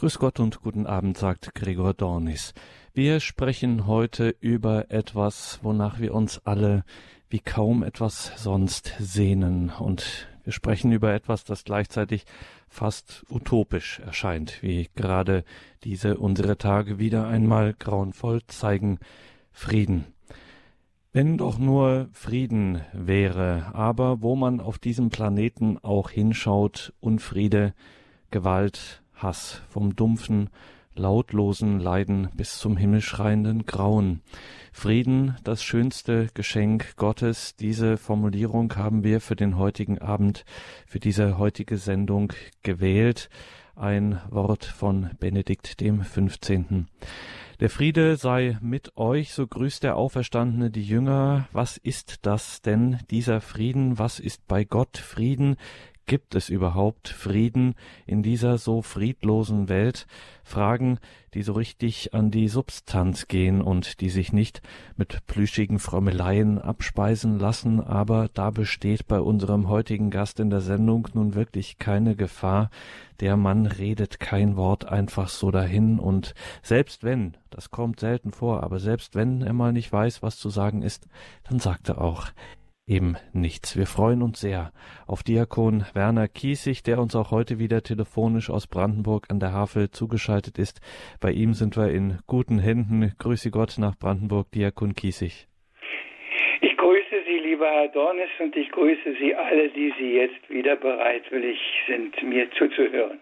Grüß Gott und guten Abend, sagt Gregor Dornis. Wir sprechen heute über etwas, wonach wir uns alle wie kaum etwas sonst sehnen. Und wir sprechen über etwas, das gleichzeitig fast utopisch erscheint, wie gerade diese unsere Tage wieder einmal grauenvoll zeigen. Frieden. Wenn doch nur Frieden wäre, aber wo man auf diesem Planeten auch hinschaut, Unfriede, Gewalt, Hass, vom dumpfen, lautlosen Leiden bis zum himmelschreienden Grauen. Frieden, das schönste Geschenk Gottes. Diese Formulierung haben wir für den heutigen Abend, für diese heutige Sendung gewählt. Ein Wort von Benedikt dem 15. Der Friede sei mit euch, so grüßt der Auferstandene die Jünger. Was ist das denn, dieser Frieden? Was ist bei Gott Frieden? Gibt es überhaupt Frieden in dieser so friedlosen Welt? Fragen, die so richtig an die Substanz gehen und die sich nicht mit plüschigen Frommeleien abspeisen lassen, aber da besteht bei unserem heutigen Gast in der Sendung nun wirklich keine Gefahr. Der Mann redet kein Wort einfach so dahin und selbst wenn, das kommt selten vor, aber selbst wenn er mal nicht weiß, was zu sagen ist, dann sagt er auch, eben nichts. Wir freuen uns sehr auf Diakon Werner Kiesig, der uns auch heute wieder telefonisch aus Brandenburg an der Havel zugeschaltet ist. Bei ihm sind wir in guten Händen. Grüße Gott nach Brandenburg, Diakon Kiesig. Ich grüße Sie, lieber Herr Dornes, und ich grüße Sie alle, die Sie jetzt wieder bereitwillig sind, mir zuzuhören.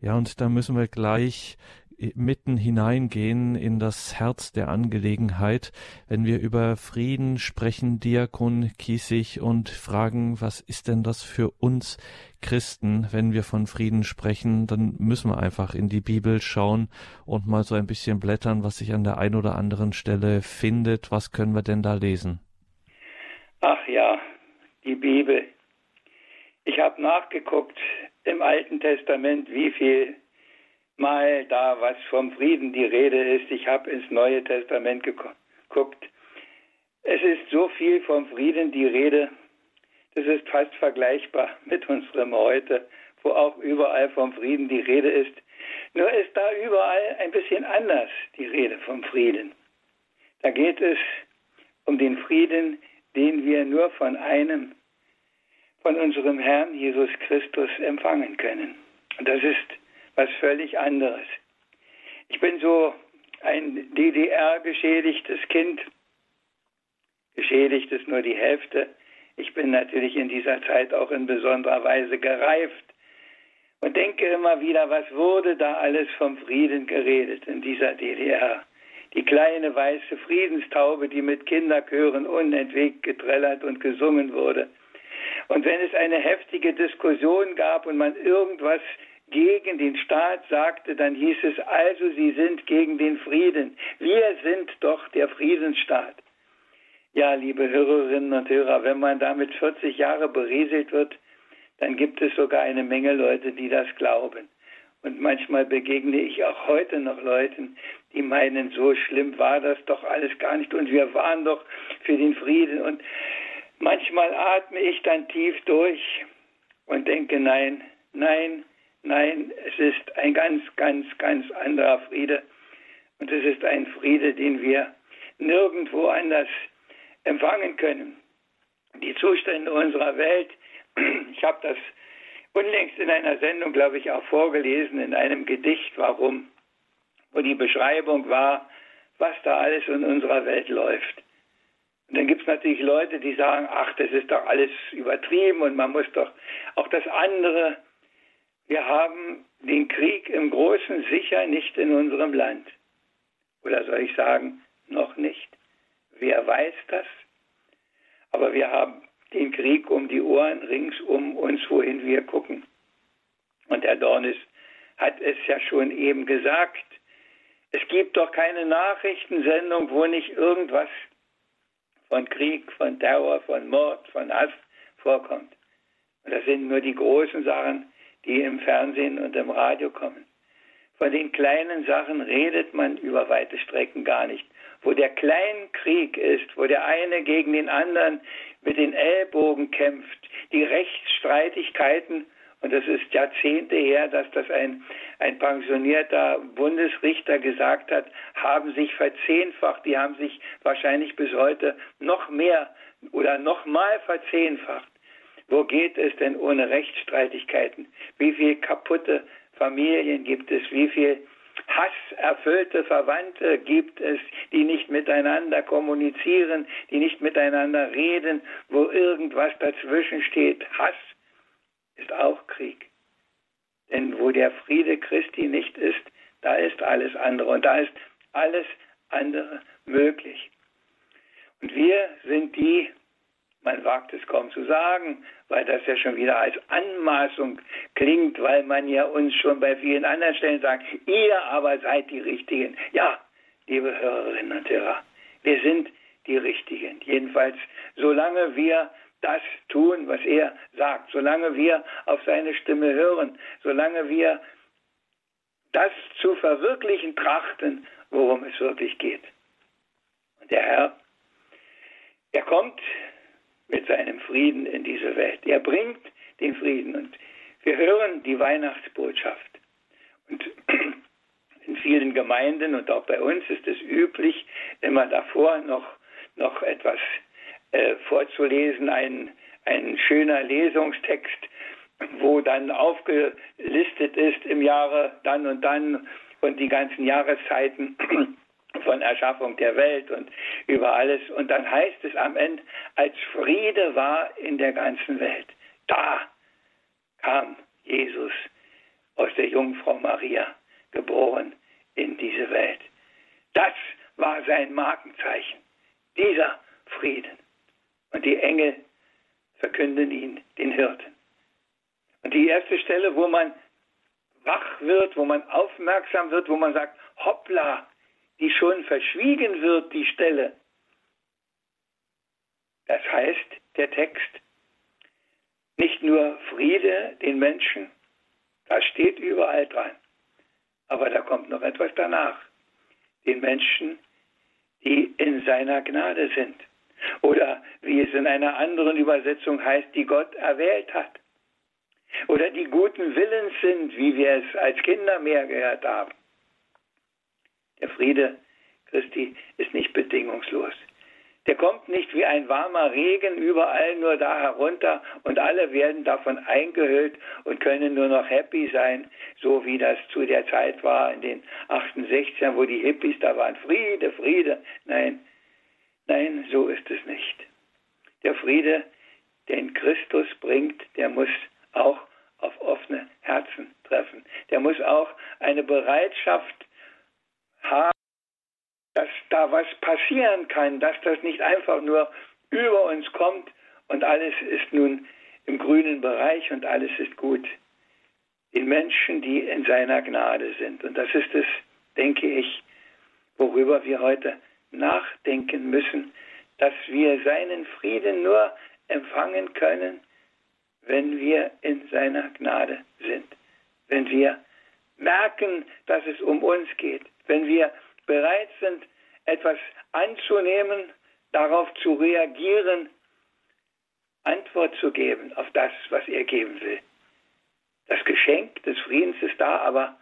Ja, und da müssen wir gleich mitten hineingehen in das Herz der Angelegenheit, wenn wir über Frieden sprechen, Diakon Kiesig, und fragen, was ist denn das für uns Christen, wenn wir von Frieden sprechen, dann müssen wir einfach in die Bibel schauen und mal so ein bisschen blättern, was sich an der einen oder anderen Stelle findet. Was können wir denn da lesen? Ach ja, die Bibel. Ich habe nachgeguckt im Alten Testament, wie viel mal da was vom Frieden die Rede ist. Ich habe ins Neue Testament geguckt. Es ist so viel vom Frieden die Rede, das ist fast vergleichbar mit unserem heute, wo auch überall vom Frieden die Rede ist. Nur ist da überall ein bisschen anders die Rede vom Frieden. Da geht es um den Frieden, den wir nur von einem, von unserem Herrn Jesus Christus empfangen können. Und das ist was völlig anderes. Ich bin so ein DDR-geschädigtes Kind. Geschädigt ist nur die Hälfte. Ich bin natürlich in dieser Zeit auch in besonderer Weise gereift und denke immer wieder, was wurde da alles vom Frieden geredet in dieser DDR. Die kleine weiße Friedenstaube, die mit Kinderchören unentwegt getrellert und gesungen wurde. Und wenn es eine heftige Diskussion gab und man irgendwas gegen den Staat sagte, dann hieß es also, sie sind gegen den Frieden. Wir sind doch der Friedensstaat. Ja, liebe Hörerinnen und Hörer, wenn man damit 40 Jahre berieselt wird, dann gibt es sogar eine Menge Leute, die das glauben. Und manchmal begegne ich auch heute noch Leuten, die meinen, so schlimm war das doch alles gar nicht und wir waren doch für den Frieden. Und manchmal atme ich dann tief durch und denke, nein, nein, Nein, es ist ein ganz, ganz, ganz anderer Friede. Und es ist ein Friede, den wir nirgendwo anders empfangen können. Die Zustände unserer Welt, ich habe das unlängst in einer Sendung, glaube ich, auch vorgelesen, in einem Gedicht, warum, wo die Beschreibung war, was da alles in unserer Welt läuft. Und dann gibt es natürlich Leute, die sagen, ach, das ist doch alles übertrieben und man muss doch auch das andere wir haben den Krieg im Großen sicher nicht in unserem Land. Oder soll ich sagen, noch nicht. Wer weiß das? Aber wir haben den Krieg um die Ohren rings um uns, wohin wir gucken. Und Herr Dornis hat es ja schon eben gesagt. Es gibt doch keine Nachrichtensendung, wo nicht irgendwas von Krieg, von Terror, von Mord, von Hass vorkommt. Und das sind nur die großen Sachen, die im Fernsehen und im Radio kommen. Von den kleinen Sachen redet man über weite Strecken gar nicht. Wo der Kleinkrieg ist, wo der eine gegen den anderen mit den Ellbogen kämpft, die Rechtsstreitigkeiten, und das ist Jahrzehnte her, dass das ein, ein pensionierter Bundesrichter gesagt hat, haben sich verzehnfacht. Die haben sich wahrscheinlich bis heute noch mehr oder noch mal verzehnfacht. Wo geht es denn ohne Rechtsstreitigkeiten? Wie viele kaputte Familien gibt es? Wie viel hasserfüllte Verwandte gibt es, die nicht miteinander kommunizieren, die nicht miteinander reden, wo irgendwas dazwischen steht? Hass ist auch Krieg. Denn wo der Friede Christi nicht ist, da ist alles andere und da ist alles andere möglich. Und wir sind die, man wagt es kaum zu sagen, weil das ja schon wieder als Anmaßung klingt, weil man ja uns schon bei vielen anderen Stellen sagt, ihr aber seid die Richtigen. Ja, liebe Hörerinnen und Hörer, wir sind die Richtigen. Jedenfalls, solange wir das tun, was er sagt, solange wir auf seine Stimme hören, solange wir das zu verwirklichen trachten, worum es wirklich geht. Und der Herr, er kommt mit seinem Frieden in diese Welt. Er bringt den Frieden und wir hören die Weihnachtsbotschaft. Und in vielen Gemeinden und auch bei uns ist es üblich, immer davor noch, noch etwas äh, vorzulesen, ein, ein schöner Lesungstext, wo dann aufgelistet ist im Jahre dann und dann und die ganzen Jahreszeiten von Erschaffung der Welt und über alles. Und dann heißt es am Ende, als Friede war in der ganzen Welt. Da kam Jesus aus der Jungfrau Maria, geboren in diese Welt. Das war sein Markenzeichen, dieser Frieden. Und die Engel verkünden ihn, den Hirten. Und die erste Stelle, wo man wach wird, wo man aufmerksam wird, wo man sagt, hoppla, die schon verschwiegen wird, die Stelle. Das heißt, der Text, nicht nur Friede den Menschen, das steht überall dran, aber da kommt noch etwas danach. Den Menschen, die in seiner Gnade sind. Oder wie es in einer anderen Übersetzung heißt, die Gott erwählt hat. Oder die guten Willens sind, wie wir es als Kinder mehr gehört haben. Der Friede Christi ist nicht bedingungslos. Der kommt nicht wie ein warmer Regen überall nur da herunter und alle werden davon eingehüllt und können nur noch happy sein, so wie das zu der Zeit war in den 68ern, wo die Hippies da waren. Friede, Friede. Nein, nein, so ist es nicht. Der Friede, den Christus bringt, der muss auch auf offene Herzen treffen. Der muss auch eine Bereitschaft haben, dass da was passieren kann, dass das nicht einfach nur über uns kommt und alles ist nun im grünen Bereich und alles ist gut. Den Menschen, die in seiner Gnade sind. Und das ist es, denke ich, worüber wir heute nachdenken müssen, dass wir seinen Frieden nur empfangen können, wenn wir in seiner Gnade sind, wenn wir merken, dass es um uns geht, wenn wir bereit sind, etwas anzunehmen, darauf zu reagieren, Antwort zu geben auf das, was er geben will. Das Geschenk des Friedens ist da, aber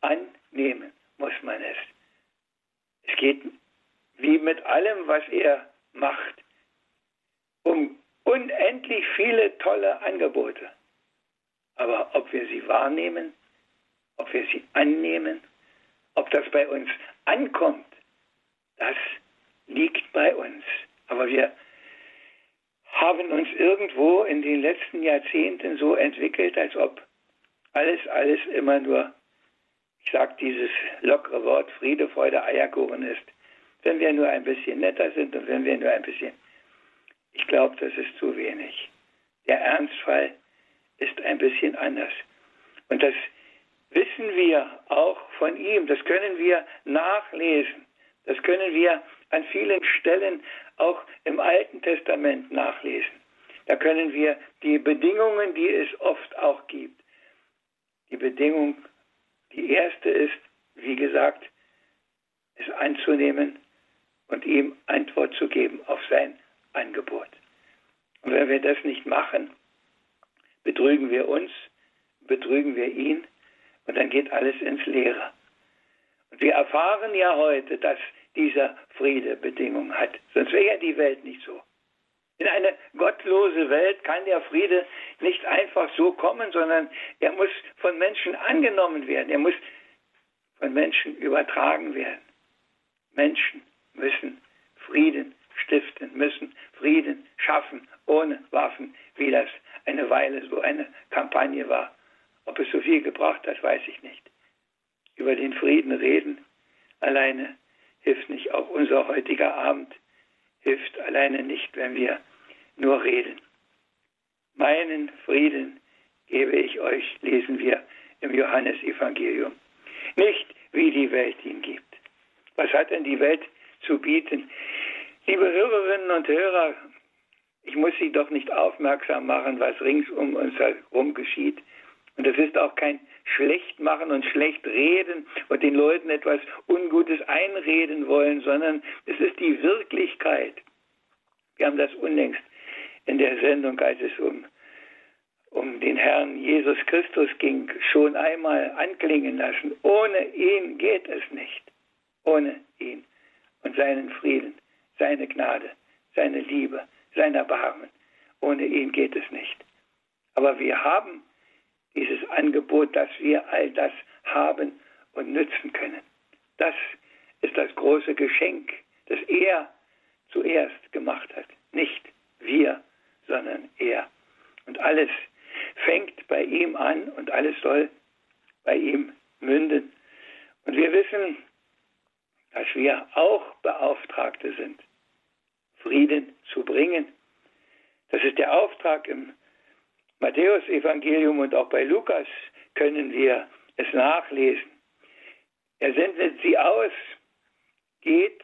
annehmen muss man es. Es geht wie mit allem, was er macht, um unendlich viele tolle Angebote. Aber ob wir sie wahrnehmen, ob wir sie annehmen, ob das bei uns ankommt, das liegt bei uns. Aber wir haben uns irgendwo in den letzten Jahrzehnten so entwickelt, als ob alles, alles immer nur, ich sage dieses lockere Wort, Friede, Freude, Eierkuchen ist. Wenn wir nur ein bisschen netter sind und wenn wir nur ein bisschen, ich glaube, das ist zu wenig. Der Ernstfall ist ein bisschen anders. Und das wissen wir auch von ihm, das können wir nachlesen. Das können wir an vielen Stellen auch im Alten Testament nachlesen. Da können wir die Bedingungen, die es oft auch gibt. Die Bedingung, die erste ist, wie gesagt, es anzunehmen und ihm Antwort zu geben auf sein Angebot. Und wenn wir das nicht machen, betrügen wir uns, betrügen wir ihn und dann geht alles ins Leere. Und wir erfahren ja heute, dass dieser Friede Bedingungen hat. Sonst wäre ja die Welt nicht so. In eine gottlose Welt kann der Friede nicht einfach so kommen, sondern er muss von Menschen angenommen werden. Er muss von Menschen übertragen werden. Menschen müssen Frieden stiften, müssen Frieden schaffen, ohne Waffen, wie das eine Weile so eine Kampagne war. Ob es so viel gebracht hat, weiß ich nicht. Über den Frieden reden alleine hilft nicht. Auch unser heutiger Abend hilft alleine nicht, wenn wir nur reden. Meinen Frieden gebe ich euch, lesen wir im Johannesevangelium. Nicht wie die Welt ihn gibt. Was hat denn die Welt zu bieten? Liebe Hörerinnen und Hörer, ich muss Sie doch nicht aufmerksam machen, was rings um uns herum geschieht. Und es ist auch kein Schlechtmachen und Schlechtreden und den Leuten etwas Ungutes einreden wollen, sondern es ist die Wirklichkeit. Wir haben das unlängst in der Sendung, als es um, um den Herrn Jesus Christus ging, schon einmal anklingen lassen. Ohne ihn geht es nicht. Ohne ihn und seinen Frieden, seine Gnade, seine Liebe, sein Erbarmen. Ohne ihn geht es nicht. Aber wir haben dieses Angebot, dass wir all das haben und nützen können. Das ist das große Geschenk, das er zuerst gemacht hat. Nicht wir, sondern er. Und alles fängt bei ihm an und alles soll bei ihm münden. Und wir wissen, dass wir auch Beauftragte sind, Frieden zu bringen. Das ist der Auftrag im Matthäus-Evangelium und auch bei Lukas können wir es nachlesen. Er sendet sie aus, geht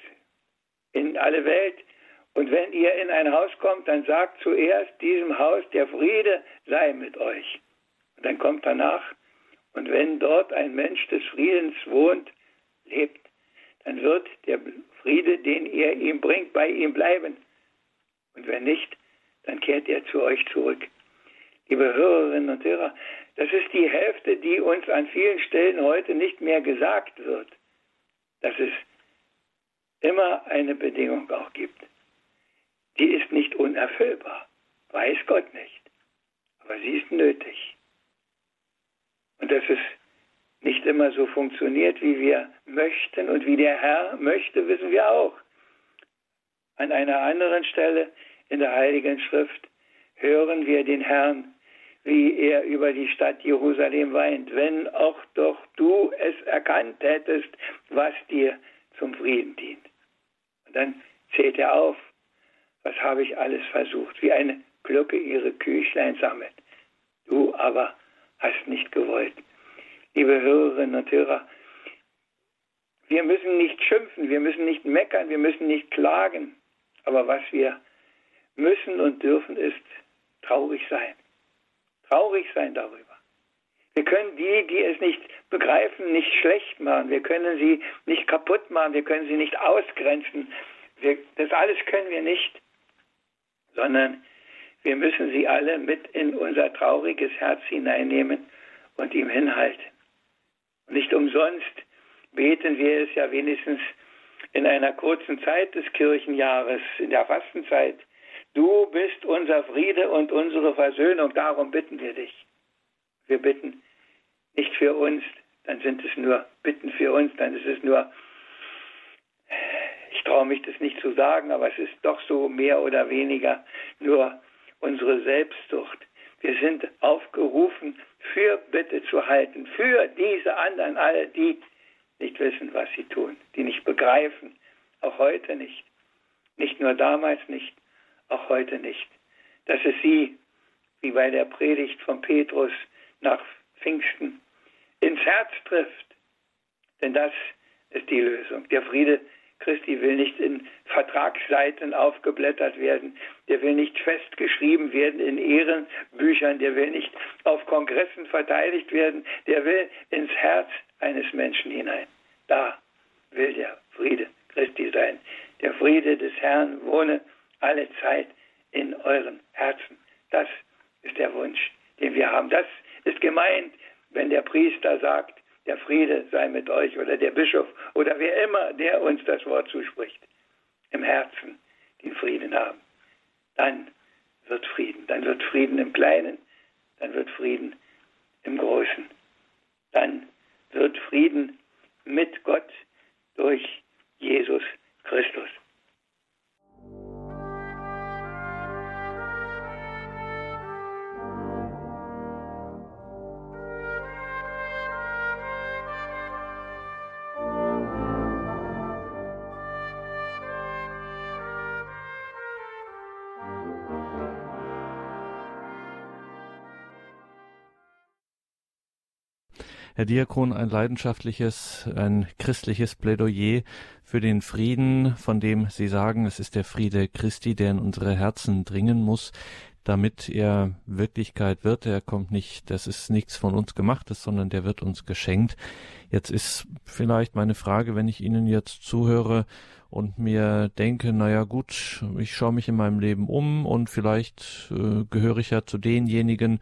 in alle Welt und wenn ihr in ein Haus kommt, dann sagt zuerst diesem Haus, der Friede sei mit euch. Und dann kommt danach, und wenn dort ein Mensch des Friedens wohnt, lebt, dann wird der Friede, den ihr ihm bringt, bei ihm bleiben. Und wenn nicht, dann kehrt er zu euch zurück. Liebe Hörerinnen und Hörer, das ist die Hälfte, die uns an vielen Stellen heute nicht mehr gesagt wird, dass es immer eine Bedingung auch gibt die ist nicht unerfüllbar. Weiß Gott nicht. Aber sie ist nötig. Und dass es nicht immer so funktioniert, wie wir möchten und wie der Herr möchte, wissen wir auch. An einer anderen Stelle in der Heiligen Schrift hören wir den Herrn, wie er über die Stadt Jerusalem weint, wenn auch doch du es erkannt hättest, was dir zum Frieden dient. Und dann zählt er auf, was habe ich alles versucht, wie eine Glocke ihre Küchlein sammelt. Du aber hast nicht gewollt. Liebe Hörerinnen und Hörer, wir müssen nicht schimpfen, wir müssen nicht meckern, wir müssen nicht klagen. Aber was wir müssen und dürfen, ist traurig sein. Traurig sein darüber. Wir können die, die es nicht begreifen, nicht schlecht machen. Wir können sie nicht kaputt machen. Wir können sie nicht ausgrenzen. Wir, das alles können wir nicht sondern wir müssen sie alle mit in unser trauriges Herz hineinnehmen und ihm hinhalten. Und nicht umsonst beten wir es ja wenigstens in einer kurzen Zeit des Kirchenjahres, in der Fastenzeit. Du bist unser Friede und unsere Versöhnung, darum bitten wir dich. Wir bitten nicht für uns, dann sind es nur Bitten für uns, dann ist es nur ich traue mich das nicht zu sagen, aber es ist doch so mehr oder weniger nur unsere Selbstsucht. Wir sind aufgerufen, für Bitte zu halten, für diese anderen, alle, die nicht wissen, was sie tun, die nicht begreifen, auch heute nicht. Nicht nur damals nicht, auch heute nicht. Dass es sie, wie bei der Predigt von Petrus nach Pfingsten, ins Herz trifft. Denn das ist die Lösung. Der Friede Christi will nicht in Vertragsseiten aufgeblättert werden, der will nicht festgeschrieben werden in Ehrenbüchern, der will nicht auf Kongressen verteidigt werden, der will ins Herz eines Menschen hinein. Da will der Friede Christi sein. Der Friede des Herrn wohne alle Zeit in euren Herzen. Das ist der Wunsch, den wir haben. Das ist gemeint, wenn der Priester sagt, der Friede sei mit euch oder der Bischof oder wer immer, der uns das Wort zuspricht, im Herzen den Frieden haben. Dann wird Frieden. Dann wird Frieden im Kleinen, dann wird Frieden im Großen. Dann wird Frieden mit Gott durch Jesus Christus. Herr Diakon, ein leidenschaftliches, ein christliches Plädoyer für den Frieden, von dem Sie sagen, es ist der Friede Christi, der in unsere Herzen dringen muss, damit er Wirklichkeit wird. Er kommt nicht, das ist nichts von uns gemachtes, sondern der wird uns geschenkt. Jetzt ist vielleicht meine Frage, wenn ich Ihnen jetzt zuhöre und mir denke, naja gut, ich schaue mich in meinem Leben um und vielleicht äh, gehöre ich ja zu denjenigen,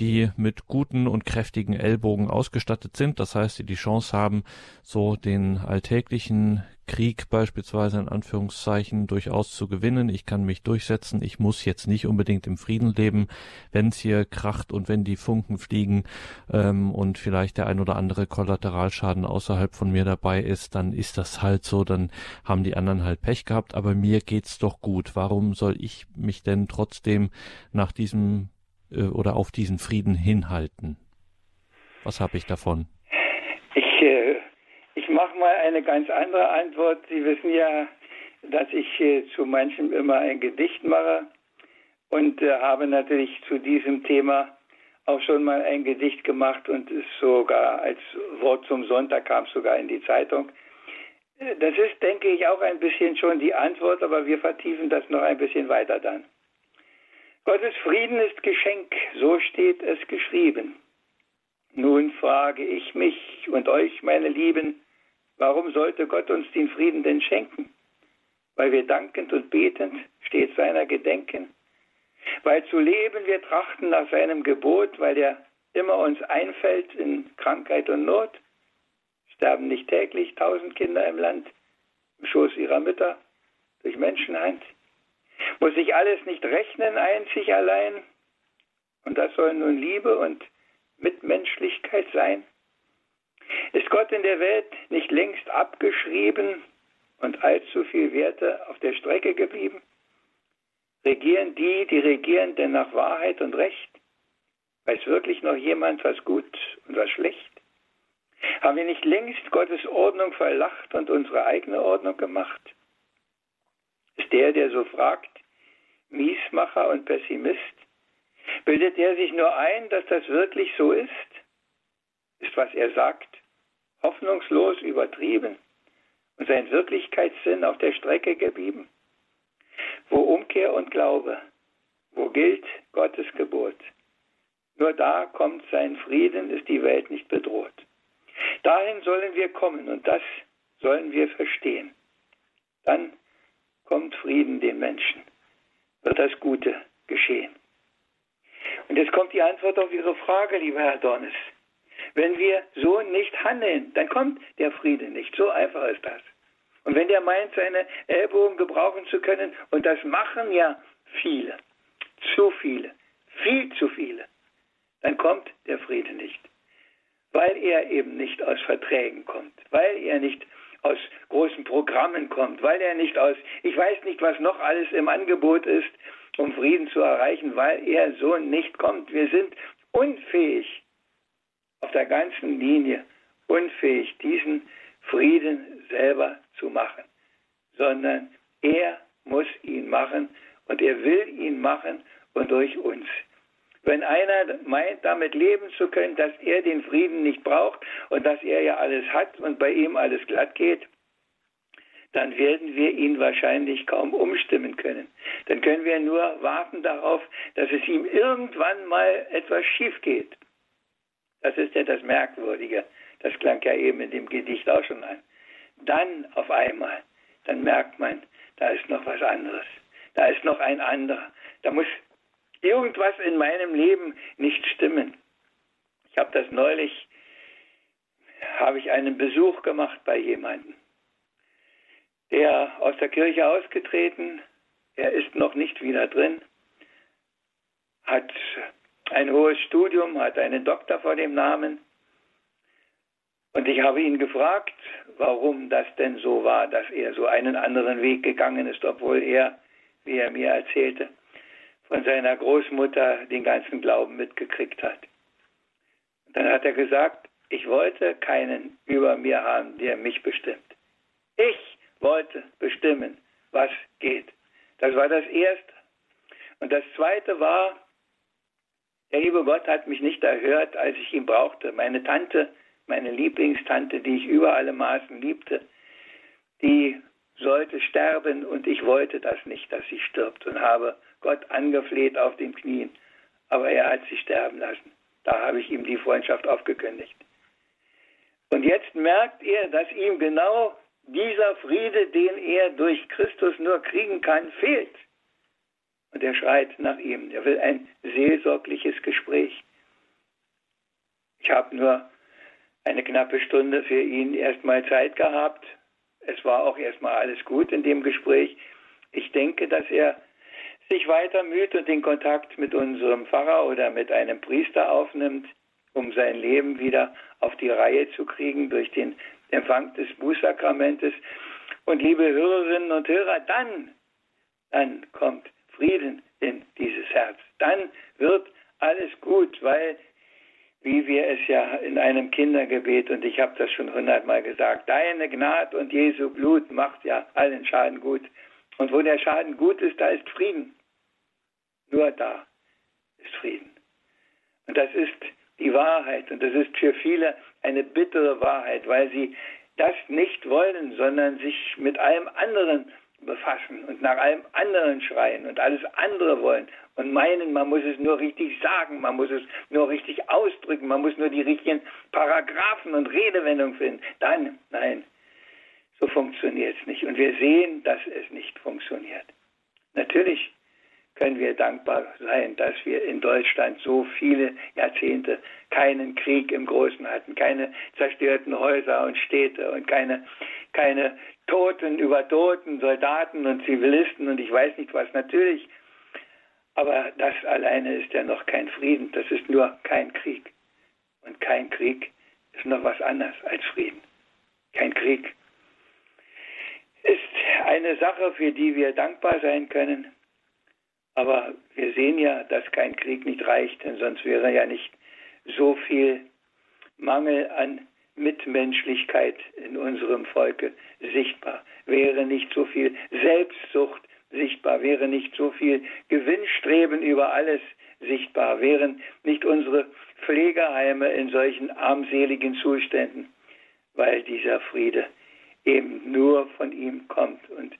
die mit guten und kräftigen Ellbogen ausgestattet sind. Das heißt, die die Chance haben, so den alltäglichen Krieg beispielsweise in Anführungszeichen durchaus zu gewinnen. Ich kann mich durchsetzen. Ich muss jetzt nicht unbedingt im Frieden leben, wenn es hier kracht und wenn die Funken fliegen ähm, und vielleicht der ein oder andere Kollateralschaden außerhalb von mir dabei ist, dann ist das halt so. Dann haben die anderen halt Pech gehabt. Aber mir geht's doch gut. Warum soll ich mich denn trotzdem nach diesem äh, oder auf diesen Frieden hinhalten? Was habe ich davon? Ich äh, ich mache mal eine ganz andere Antwort. Sie wissen ja, dass ich äh, zu manchem immer ein Gedicht mache und äh, habe natürlich zu diesem Thema auch schon mal ein Gedicht gemacht und es sogar als Wort zum Sonntag kam sogar in die Zeitung. Äh, das ist, denke ich, auch ein bisschen schon die Antwort, aber wir vertiefen das noch ein bisschen weiter dann. Gottes Frieden ist Geschenk, so steht es geschrieben. Nun frage ich mich und euch, meine Lieben, warum sollte Gott uns den Frieden denn schenken? Weil wir dankend und betend stets seiner gedenken? Weil zu leben wir trachten nach seinem Gebot, weil er immer uns einfällt in Krankheit und Not? Sterben nicht täglich tausend Kinder im Land im Schoß ihrer Mütter durch Menschenhand? Muss sich alles nicht rechnen, einzig allein? Und das soll nun Liebe und Mitmenschlichkeit sein? Ist Gott in der Welt nicht längst abgeschrieben und allzu viel Werte auf der Strecke geblieben? Regieren die, die regieren denn nach Wahrheit und Recht? Weiß wirklich noch jemand, was gut und was schlecht? Haben wir nicht längst Gottes Ordnung verlacht und unsere eigene Ordnung gemacht? Ist der, der so fragt, Miesmacher und Pessimist? Bildet er sich nur ein, dass das wirklich so ist? Ist, was er sagt, hoffnungslos übertrieben und sein Wirklichkeitssinn auf der Strecke geblieben? Wo Umkehr und Glaube, wo gilt Gottes Gebot? Nur da kommt sein Frieden, ist die Welt nicht bedroht. Dahin sollen wir kommen und das sollen wir verstehen. Dann kommt Frieden den Menschen, wird das Gute geschehen. Und jetzt kommt die Antwort auf Ihre Frage, lieber Herr Dornes. Wenn wir so nicht handeln, dann kommt der Friede nicht. So einfach ist das. Und wenn der meint, seine Ellbogen gebrauchen zu können, und das machen ja viele, zu viele, viel zu viele, dann kommt der Friede nicht. Weil er eben nicht aus Verträgen kommt, weil er nicht aus großen Programmen kommt, weil er nicht aus, ich weiß nicht, was noch alles im Angebot ist, um Frieden zu erreichen, weil er so nicht kommt. Wir sind unfähig, auf der ganzen Linie unfähig, diesen Frieden selber zu machen, sondern er muss ihn machen und er will ihn machen und durch uns. Wenn einer meint, damit leben zu können, dass er den Frieden nicht braucht und dass er ja alles hat und bei ihm alles glatt geht, dann werden wir ihn wahrscheinlich kaum umstimmen können. Dann können wir nur warten darauf, dass es ihm irgendwann mal etwas schief geht. Das ist ja das Merkwürdige. Das klang ja eben in dem Gedicht auch schon an. Dann auf einmal, dann merkt man, da ist noch was anderes. Da ist noch ein anderer. Da muss irgendwas in meinem Leben nicht stimmen. Ich habe das neulich habe ich einen Besuch gemacht bei jemandem, der aus der Kirche ausgetreten, er ist noch nicht wieder drin, hat ein hohes Studium, hat einen Doktor vor dem Namen. Und ich habe ihn gefragt, warum das denn so war, dass er so einen anderen Weg gegangen ist, obwohl er, wie er mir erzählte, von seiner Großmutter den ganzen Glauben mitgekriegt hat. Und dann hat er gesagt, ich wollte keinen über mir haben, der mich bestimmt. Ich wollte bestimmen, was geht. Das war das Erste. Und das Zweite war, der liebe Gott hat mich nicht erhört, als ich ihn brauchte. Meine Tante, meine Lieblingstante, die ich über alle Maßen liebte, die sollte sterben und ich wollte das nicht, dass sie stirbt und habe Gott angefleht auf den Knien. Aber er hat sie sterben lassen. Da habe ich ihm die Freundschaft aufgekündigt. Und jetzt merkt er, dass ihm genau dieser Friede, den er durch Christus nur kriegen kann, fehlt. Und er schreit nach ihm. Er will ein seelsorgliches Gespräch. Ich habe nur eine knappe Stunde für ihn erstmal Zeit gehabt. Es war auch erstmal alles gut in dem Gespräch. Ich denke, dass er sich weiter müht und den Kontakt mit unserem Pfarrer oder mit einem Priester aufnimmt, um sein Leben wieder auf die Reihe zu kriegen durch den Empfang des Bußsakramentes. Und liebe Hörerinnen und Hörer, dann, dann kommt Frieden in dieses Herz. Dann wird alles gut, weil, wie wir es ja in einem Kindergebet, und ich habe das schon hundertmal gesagt, deine Gnade und Jesu Blut macht ja allen Schaden gut. Und wo der Schaden gut ist, da ist Frieden. Nur da ist Frieden. Und das ist die Wahrheit. Und das ist für viele eine bittere Wahrheit, weil sie das nicht wollen, sondern sich mit allem anderen befassen und nach allem anderen schreien und alles andere wollen und meinen, man muss es nur richtig sagen, man muss es nur richtig ausdrücken, man muss nur die richtigen Paragraphen und Redewendungen finden. Dann, nein, so funktioniert es nicht. Und wir sehen, dass es nicht funktioniert. Natürlich können wir dankbar sein, dass wir in Deutschland so viele Jahrzehnte keinen Krieg im Großen hatten, keine zerstörten Häuser und Städte und keine, keine Toten über Toten, Soldaten und Zivilisten und ich weiß nicht was. Natürlich, aber das alleine ist ja noch kein Frieden. Das ist nur kein Krieg. Und kein Krieg ist noch was anderes als Frieden. Kein Krieg ist eine Sache, für die wir dankbar sein können aber wir sehen ja, dass kein Krieg nicht reicht, denn sonst wäre ja nicht so viel Mangel an Mitmenschlichkeit in unserem Volke sichtbar, wäre nicht so viel Selbstsucht sichtbar, wäre nicht so viel Gewinnstreben über alles sichtbar, wären nicht unsere Pflegeheime in solchen armseligen Zuständen, weil dieser Friede eben nur von ihm kommt und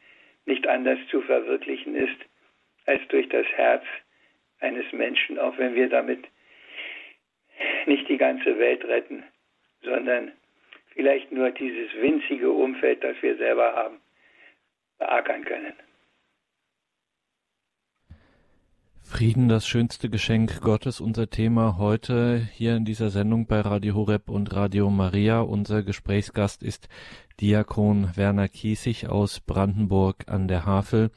nicht anders zu verwirklichen ist als durch das Herz eines Menschen, auch wenn wir damit nicht die ganze Welt retten, sondern vielleicht nur dieses winzige Umfeld, das wir selber haben, beackern können. Frieden, das schönste Geschenk Gottes, unser Thema heute hier in dieser Sendung bei Radio Horeb und Radio Maria. Unser Gesprächsgast ist Diakon Werner Kiesig aus Brandenburg an der Havel.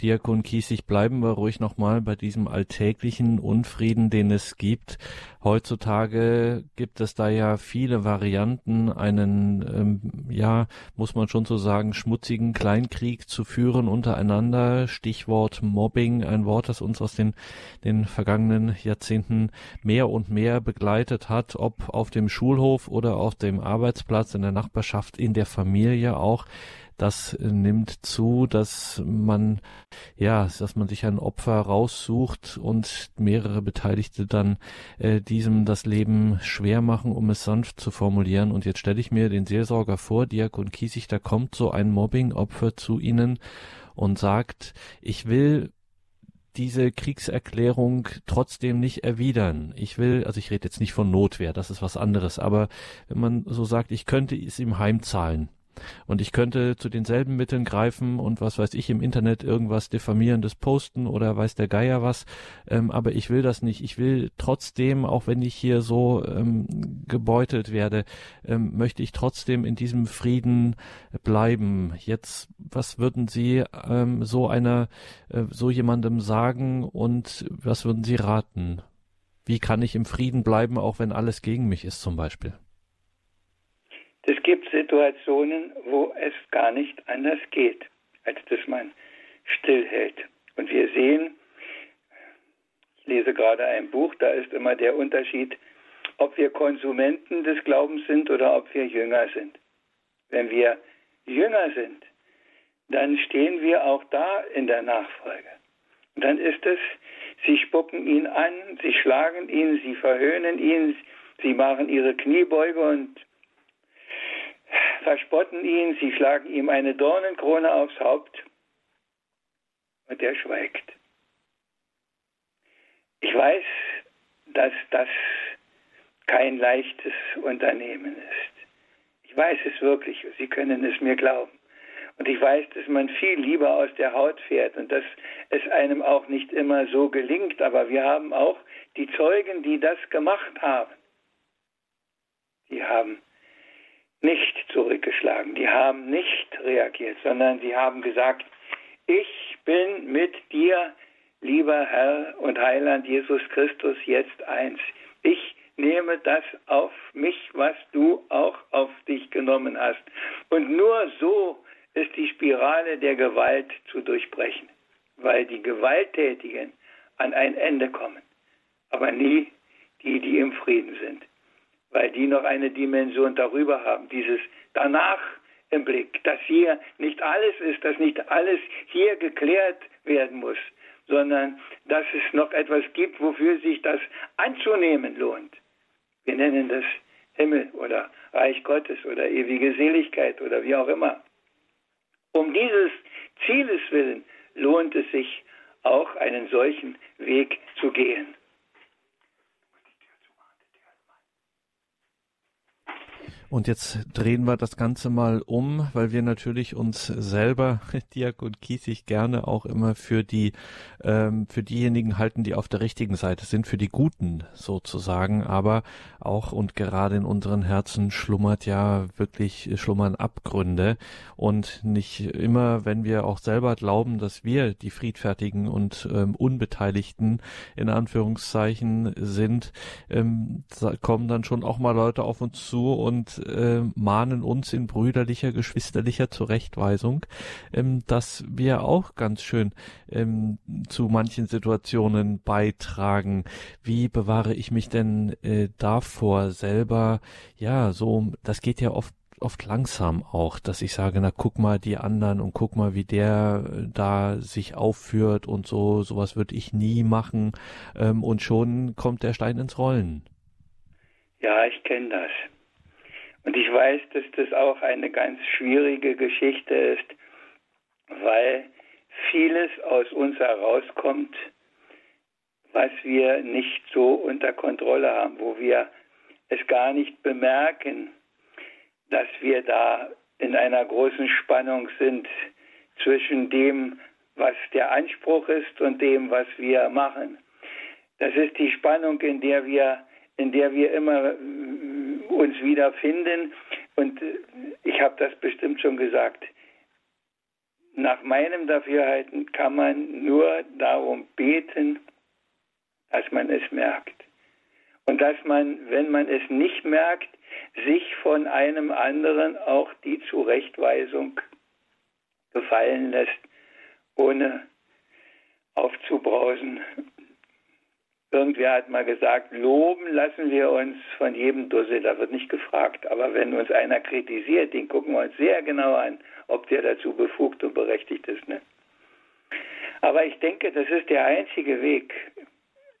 Diakon Kiesig, bleiben wir ruhig nochmal bei diesem alltäglichen Unfrieden, den es gibt. Heutzutage gibt es da ja viele Varianten, einen, ähm, ja, muss man schon so sagen, schmutzigen Kleinkrieg zu führen untereinander. Stichwort Mobbing, ein Wort, das uns aus den, den vergangenen Jahrzehnten mehr und mehr begleitet hat, ob auf dem Schulhof oder auf dem Arbeitsplatz, in der Nachbarschaft, in der Familie auch das nimmt zu, dass man, ja, dass man sich ein Opfer raussucht und mehrere Beteiligte dann äh, diesem das Leben schwer machen, um es sanft zu formulieren. Und jetzt stelle ich mir den Seelsorger vor, Diakon Kiesig, da kommt so ein Mobbing-Opfer zu Ihnen und sagt, ich will diese Kriegserklärung trotzdem nicht erwidern. Ich will, also ich rede jetzt nicht von Notwehr, das ist was anderes, aber wenn man so sagt, ich könnte es ihm heimzahlen, Und ich könnte zu denselben Mitteln greifen und was weiß ich im Internet irgendwas diffamierendes posten oder weiß der Geier was. Ähm, aber ich will das nicht. Ich will trotzdem, auch wenn ich hier so ähm, gebeutelt werde, ähm, möchte ich trotzdem in diesem Frieden bleiben. Jetzt, was würden Sie ähm, so einer, äh, so jemandem sagen und was würden Sie raten? Wie kann ich im Frieden bleiben, auch wenn alles gegen mich ist zum Beispiel? Es gibt Situationen, wo es gar nicht anders geht, als dass man stillhält. Und wir sehen, ich lese gerade ein Buch, da ist immer der Unterschied, ob wir Konsumenten des Glaubens sind oder ob wir Jünger sind. Wenn wir Jünger sind, dann stehen wir auch da in der Nachfolge. Und dann ist es, sie spucken ihn an, sie schlagen ihn, sie verhöhnen ihn, sie machen ihre Kniebeuge und verspotten ihn, sie schlagen ihm eine Dornenkrone aufs Haupt und er schweigt. Ich weiß, dass das kein leichtes Unternehmen ist. Ich weiß es wirklich, Sie können es mir glauben. Und ich weiß, dass man viel lieber aus der Haut fährt und dass es einem auch nicht immer so gelingt. Aber wir haben auch die Zeugen, die das gemacht haben. Die haben nicht zurückgeschlagen, die haben nicht reagiert, sondern sie haben gesagt, ich bin mit dir, lieber Herr und Heiland Jesus Christus, jetzt eins. Ich nehme das auf mich, was du auch auf dich genommen hast. Und nur so ist die Spirale der Gewalt zu durchbrechen, weil die Gewalttätigen an ein Ende kommen, aber nie die, die im Frieden sind weil die noch eine Dimension darüber haben, dieses danach im Blick, dass hier nicht alles ist, dass nicht alles hier geklärt werden muss, sondern dass es noch etwas gibt, wofür sich das anzunehmen lohnt. Wir nennen das Himmel oder Reich Gottes oder ewige Seligkeit oder wie auch immer. Um dieses Zieles willen lohnt es sich auch einen solchen Weg zu gehen. Und jetzt drehen wir das Ganze mal um, weil wir natürlich uns selber, Diakon Kiesig, gerne auch immer für die, ähm, für diejenigen halten, die auf der richtigen Seite sind, für die Guten sozusagen. Aber auch und gerade in unseren Herzen schlummert ja wirklich, schlummern Abgründe. Und nicht immer, wenn wir auch selber glauben, dass wir die Friedfertigen und ähm, Unbeteiligten in Anführungszeichen sind, ähm, kommen dann schon auch mal Leute auf uns zu und äh, mahnen uns in brüderlicher, geschwisterlicher Zurechtweisung, ähm, dass wir auch ganz schön ähm, zu manchen Situationen beitragen. Wie bewahre ich mich denn äh, davor selber? Ja, so, das geht ja oft oft langsam auch, dass ich sage, na guck mal die anderen und guck mal, wie der äh, da sich aufführt und so, sowas würde ich nie machen ähm, und schon kommt der Stein ins Rollen. Ja, ich kenne das. Und ich weiß, dass das auch eine ganz schwierige Geschichte ist, weil vieles aus uns herauskommt, was wir nicht so unter Kontrolle haben, wo wir es gar nicht bemerken, dass wir da in einer großen Spannung sind zwischen dem, was der Anspruch ist und dem, was wir machen. Das ist die Spannung, in der wir, in der wir immer uns wiederfinden. Und äh, ich habe das bestimmt schon gesagt. Nach meinem Dafürhalten kann man nur darum beten, dass man es merkt. Und dass man, wenn man es nicht merkt, sich von einem anderen auch die Zurechtweisung gefallen lässt, ohne aufzubrausen Irgendwer hat mal gesagt, loben lassen wir uns von jedem Dussel, da wird nicht gefragt. Aber wenn uns einer kritisiert, den gucken wir uns sehr genau an, ob der dazu befugt und berechtigt ist. Ne? Aber ich denke, das ist der einzige Weg.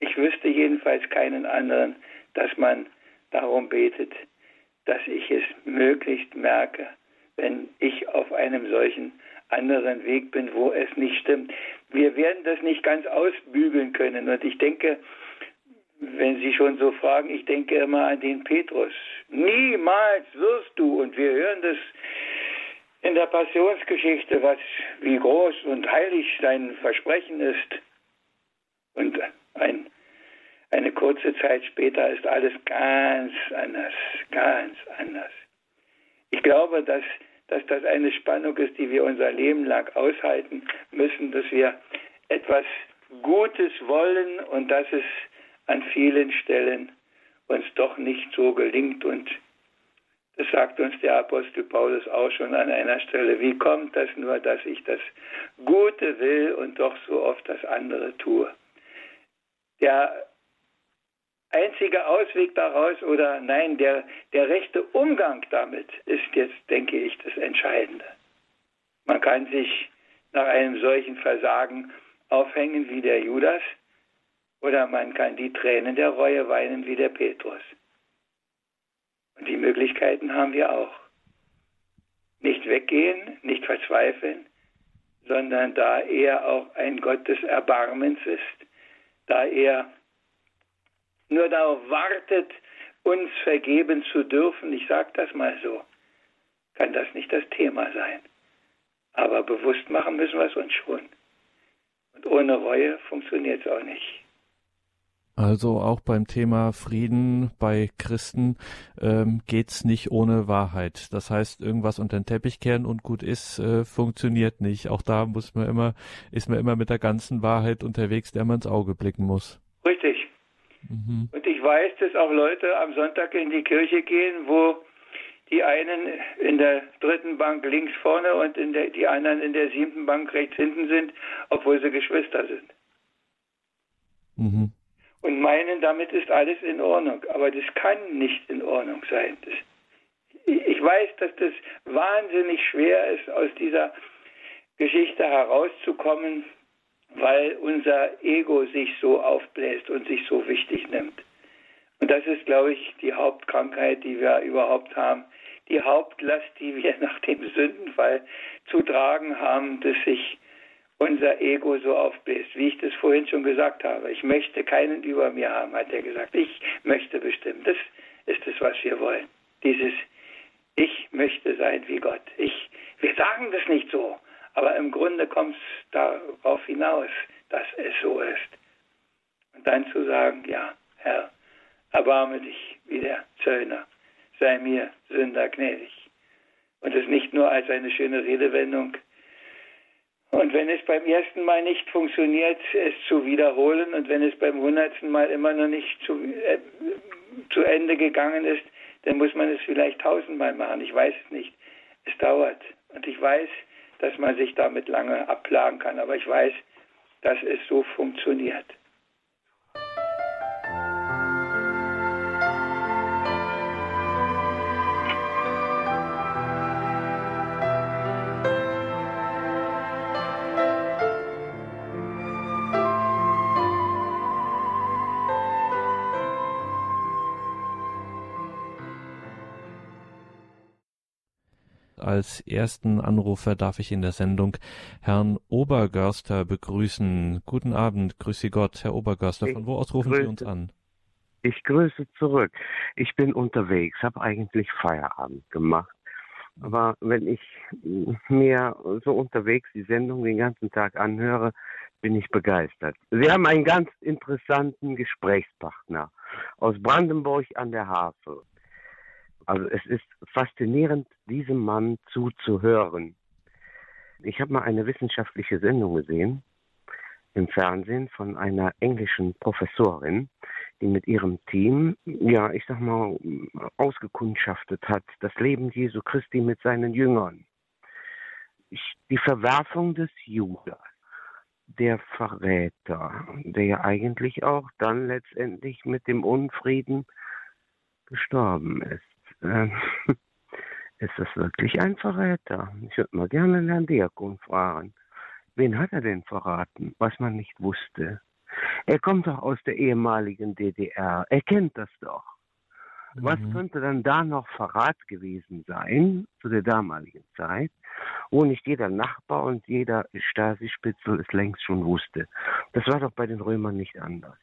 Ich wüsste jedenfalls keinen anderen, dass man darum betet, dass ich es möglichst merke, wenn ich auf einem solchen anderen Weg bin, wo es nicht stimmt. Wir werden das nicht ganz ausbügeln können. Und ich denke, wenn Sie schon so fragen, ich denke immer an den Petrus. Niemals wirst du, und wir hören das in der Passionsgeschichte, was wie groß und heilig sein Versprechen ist. Und ein, eine kurze Zeit später ist alles ganz anders, ganz anders. Ich glaube, dass, dass das eine Spannung ist, die wir unser Leben lang aushalten müssen, dass wir etwas Gutes wollen und dass es an vielen Stellen uns doch nicht so gelingt und das sagt uns der Apostel Paulus auch schon an einer Stelle. Wie kommt das nur, dass ich das Gute will und doch so oft das andere tue? Der einzige Ausweg daraus oder nein, der, der rechte Umgang damit ist jetzt, denke ich, das Entscheidende. Man kann sich nach einem solchen Versagen aufhängen wie der Judas oder man kann die Tränen der Reue weinen wie der Petrus. Und die Möglichkeiten haben wir auch. Nicht weggehen, nicht verzweifeln, sondern da er auch ein Gott des Erbarmens ist, da er nur darauf wartet, uns vergeben zu dürfen, ich sage das mal so, kann das nicht das Thema sein. Aber bewusst machen müssen wir es uns schon. Und ohne Reue funktioniert es auch nicht. Also auch beim Thema Frieden bei Christen ähm, geht's nicht ohne Wahrheit. Das heißt, irgendwas unter den Teppich kehren und gut ist, äh, funktioniert nicht. Auch da muss man immer, ist man immer mit der ganzen Wahrheit unterwegs, der man ins Auge blicken muss. Richtig. Mhm. Und ich weiß, dass auch Leute am Sonntag in die Kirche gehen, wo die einen in der dritten Bank links vorne und in der, die anderen in der siebten Bank rechts hinten sind, obwohl sie Geschwister sind. Mhm und meinen, damit ist alles in Ordnung. Aber das kann nicht in Ordnung sein. Das, ich weiß, dass das wahnsinnig schwer ist, aus dieser Geschichte herauszukommen, weil unser Ego sich so aufbläst und sich so wichtig nimmt. Und das ist, glaube ich, die Hauptkrankheit, die wir überhaupt haben. Die Hauptlast, die wir nach dem Sündenfall zu tragen haben, dass sich unser Ego so aufbläst, wie ich das vorhin schon gesagt habe. Ich möchte keinen über mir haben, hat er gesagt. Ich möchte bestimmen. Das ist es, was wir wollen. Dieses Ich möchte sein wie Gott. Ich, wir sagen das nicht so, aber im Grunde kommt es darauf hinaus, dass es so ist. Und dann zu sagen, ja, Herr, erbarme dich wie der Zöllner, sei mir Sünder gnädig. Und es nicht nur als eine schöne Redewendung und wenn es beim ersten Mal nicht funktioniert, es zu wiederholen und wenn es beim hundertsten Mal immer noch nicht zu, äh, zu Ende gegangen ist, dann muss man es vielleicht tausendmal machen. Ich weiß es nicht. Es dauert. Und ich weiß, dass man sich damit lange abplagen kann. Aber ich weiß, dass es so funktioniert. Als ersten Anrufer darf ich in der Sendung Herrn Obergörster begrüßen. Guten Abend, grüße Gott, Herr Obergörster. Von wo aus rufen Sie uns an? Ich grüße zurück. Ich bin unterwegs, habe eigentlich Feierabend gemacht. Aber wenn ich mir so unterwegs die Sendung den ganzen Tag anhöre, bin ich begeistert. Sie haben einen ganz interessanten Gesprächspartner aus Brandenburg an der Havel. Also es ist faszinierend, diesem Mann zuzuhören. Ich habe mal eine wissenschaftliche Sendung gesehen im Fernsehen von einer englischen Professorin, die mit ihrem Team, ja, ich sag mal, ausgekundschaftet hat, das Leben Jesu Christi mit seinen Jüngern. Die Verwerfung des Judas, der Verräter, der ja eigentlich auch dann letztendlich mit dem Unfrieden gestorben ist. Ähm, ist das wirklich ein Verräter? Ich würde mal gerne Herrn Diakon fragen. Wen hat er denn verraten, was man nicht wusste? Er kommt doch aus der ehemaligen DDR. Er kennt das doch. Mhm. Was könnte dann da noch Verrat gewesen sein zu der damaligen Zeit, wo nicht jeder Nachbar und jeder Stasi-Spitzel es längst schon wusste? Das war doch bei den Römern nicht anders.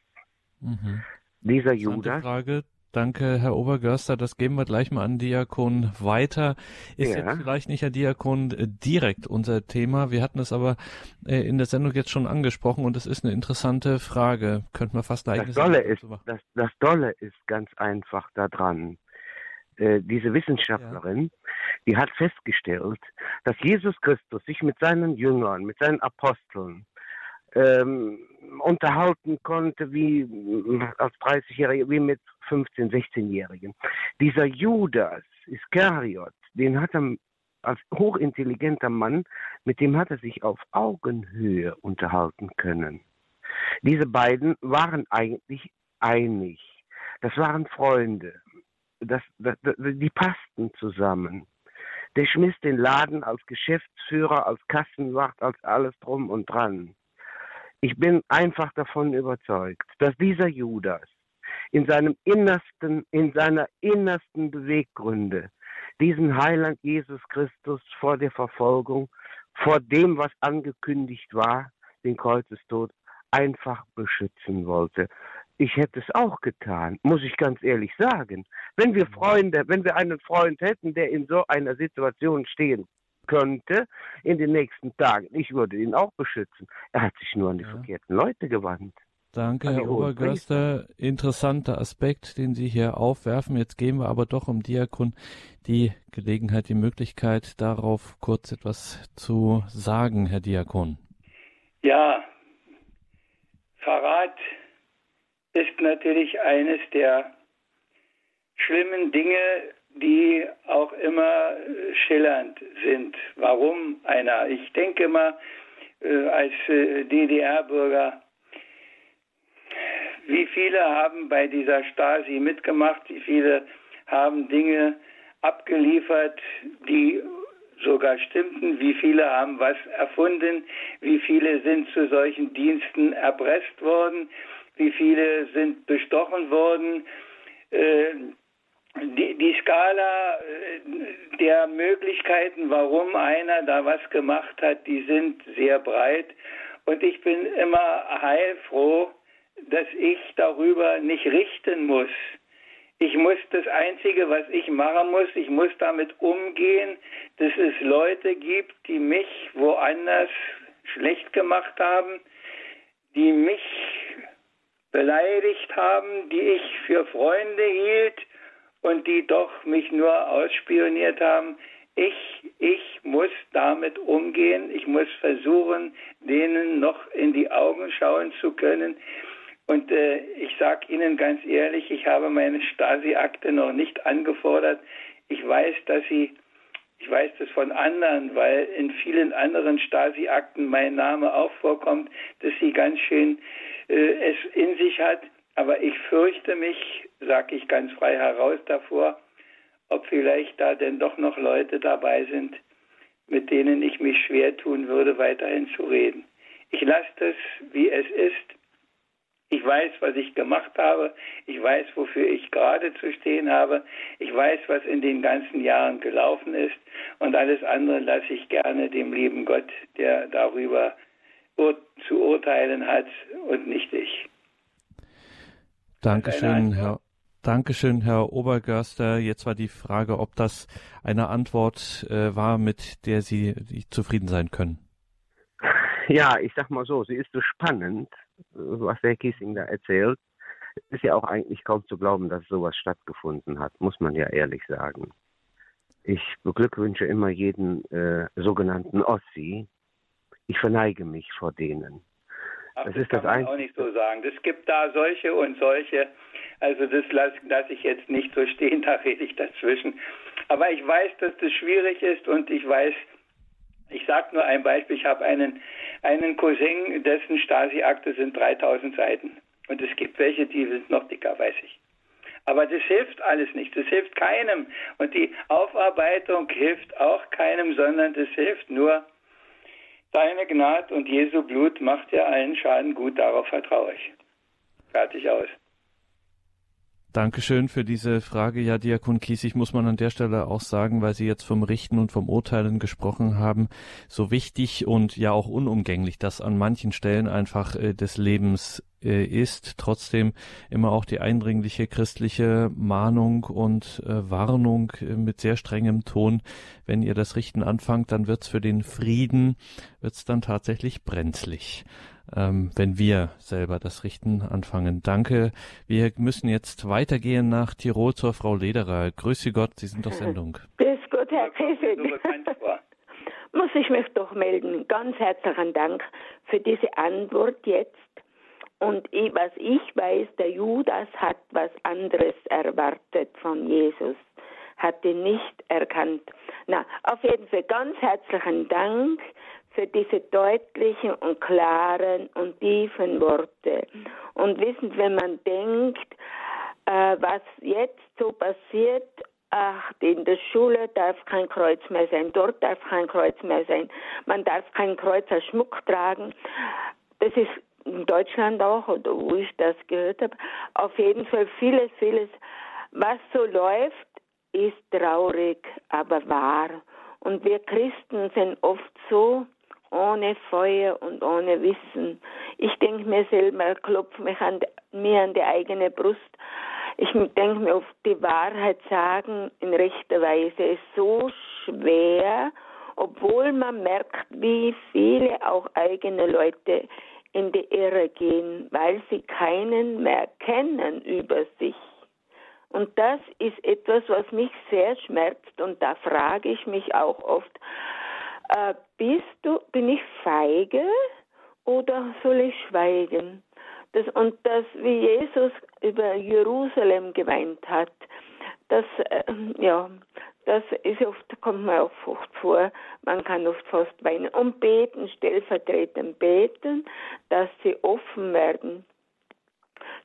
Mhm. Dieser Judas. Frage, Danke, Herr Obergörster. Das geben wir gleich mal an Diakon weiter. Ist ja. jetzt vielleicht nicht, Herr Diakon, direkt unser Thema. Wir hatten es aber äh, in der Sendung jetzt schon angesprochen und es ist eine interessante Frage. Könnten wir fast gleich das Dolle ist, das, das Dolle ist ganz einfach daran. Äh, diese Wissenschaftlerin, ja. die hat festgestellt, dass Jesus Christus sich mit seinen Jüngern, mit seinen Aposteln ähm, unterhalten konnte wie als 30-Jähriger, wie mit 15-, 16-Jährigen. Dieser Judas Iskariot, den hat er als hochintelligenter Mann, mit dem hat er sich auf Augenhöhe unterhalten können. Diese beiden waren eigentlich einig. Das waren Freunde. Das, das, das, die passten zusammen. Der schmiss den Laden als Geschäftsführer, als Kassenwacht, als alles drum und dran. Ich bin einfach davon überzeugt, dass dieser Judas in seinem innersten, in seiner innersten Beweggründe diesen Heiland Jesus Christus vor der Verfolgung, vor dem, was angekündigt war, den Kreuzestod, einfach beschützen wollte. Ich hätte es auch getan, muss ich ganz ehrlich sagen. Wenn wir Freunde, wenn wir einen Freund hätten, der in so einer Situation stehen könnte in den nächsten Tagen. Ich würde ihn auch beschützen. Er hat sich nur an die ja. verkehrten Leute gewandt. Danke, Herr Obergörster. Interessanter Aspekt, den Sie hier aufwerfen. Jetzt geben wir aber doch um Diakon die Gelegenheit, die Möglichkeit, darauf kurz etwas zu sagen, Herr Diakon. Ja, Verrat ist natürlich eines der schlimmen Dinge, die auch immer schillernd sind. Warum einer? Ich denke mal, äh, als äh, DDR-Bürger, wie viele haben bei dieser Stasi mitgemacht, wie viele haben Dinge abgeliefert, die sogar stimmten, wie viele haben was erfunden, wie viele sind zu solchen Diensten erpresst worden, wie viele sind bestochen worden. Äh, die, die Skala äh, der Möglichkeiten, warum einer da was gemacht hat, die sind sehr breit. Und ich bin immer heilfroh, dass ich darüber nicht richten muss. Ich muss das Einzige, was ich machen muss, ich muss damit umgehen, dass es Leute gibt, die mich woanders schlecht gemacht haben, die mich beleidigt haben, die ich für Freunde hielt, und die doch mich nur ausspioniert haben. Ich, ich muss damit umgehen. Ich muss versuchen, denen noch in die Augen schauen zu können. Und äh, ich sage Ihnen ganz ehrlich, ich habe meine Stasi-Akte noch nicht angefordert. Ich weiß, dass sie, ich weiß das von anderen, weil in vielen anderen Stasi-Akten mein Name auch vorkommt, dass sie ganz schön äh, es in sich hat. Aber ich fürchte mich, sage ich ganz frei heraus davor, ob vielleicht da denn doch noch Leute dabei sind, mit denen ich mich schwer tun würde, weiterhin zu reden. Ich lasse das, wie es ist. Ich weiß, was ich gemacht habe. Ich weiß, wofür ich gerade zu stehen habe. Ich weiß, was in den ganzen Jahren gelaufen ist. Und alles andere lasse ich gerne dem lieben Gott, der darüber zu urteilen hat und nicht ich. Dankeschön, Herr. Dankeschön, Herr Obergörster. Jetzt war die Frage, ob das eine Antwort äh, war, mit der Sie zufrieden sein können. Ja, ich sag mal so, sie ist so spannend, was Herr Kiesing da erzählt. Ist ja auch eigentlich kaum zu glauben, dass sowas stattgefunden hat, muss man ja ehrlich sagen. Ich beglückwünsche immer jeden äh, sogenannten Ossi. Ich verneige mich vor denen. Ach, das, das ist kann das man auch nicht so sagen. Es gibt da solche und solche. Also das lasse lass ich jetzt nicht so stehen, da rede ich dazwischen. Aber ich weiß, dass das schwierig ist und ich weiß, ich sage nur ein Beispiel, ich habe einen, einen Cousin, dessen Stasi-Akte sind 3000 Seiten. Und es gibt welche, die sind noch dicker, weiß ich. Aber das hilft alles nicht, das hilft keinem. Und die Aufarbeitung hilft auch keinem, sondern das hilft nur Deine Gnade und Jesu Blut macht dir allen Schaden gut, darauf vertraue ich. Fertig aus. Dankeschön für diese Frage. Ja, Diakon Kiesig muss man an der Stelle auch sagen, weil Sie jetzt vom Richten und vom Urteilen gesprochen haben, so wichtig und ja auch unumgänglich, dass an manchen Stellen einfach äh, des Lebens äh, ist, trotzdem immer auch die eindringliche christliche Mahnung und äh, Warnung äh, mit sehr strengem Ton. Wenn ihr das Richten anfangt, dann wird's für den Frieden, wird's dann tatsächlich brenzlig. Ähm, wenn wir selber das Richten anfangen. Danke. Wir müssen jetzt weitergehen nach Tirol zur Frau Lederer. Grüße Gott, Sie sind auf Sendung. Grüß Gott, Herr Kiesig. Muss ich mich doch melden. Ganz herzlichen Dank für diese Antwort jetzt. Und was ich weiß, der Judas hat was anderes erwartet von Jesus, hat ihn nicht erkannt. Na, auf jeden Fall ganz herzlichen Dank für diese deutlichen und klaren und tiefen Worte. Und wissen, wenn man denkt, äh, was jetzt so passiert, ach, in der Schule darf kein Kreuz mehr sein, dort darf kein Kreuz mehr sein, man darf kein Kreuz als Schmuck tragen. Das ist in Deutschland auch, oder wo ich das gehört habe, auf jeden Fall vieles, vieles, was so läuft, ist traurig, aber wahr. Und wir Christen sind oft so ohne Feuer und ohne Wissen. Ich denke mir selber, klopfe mich an, mir an die eigene Brust. Ich denke mir oft, die Wahrheit sagen in rechter Weise ist so schwer, obwohl man merkt, wie viele auch eigene Leute in die Irre gehen, weil sie keinen mehr kennen über sich. Und das ist etwas, was mich sehr schmerzt und da frage ich mich auch oft, äh, bist du, bin ich feige oder soll ich schweigen? Das, und das, wie Jesus über Jerusalem geweint hat, das, äh, ja, das ist oft, kommt mir auch oft vor, man kann oft fast weinen und beten, stellvertretend beten, dass sie offen werden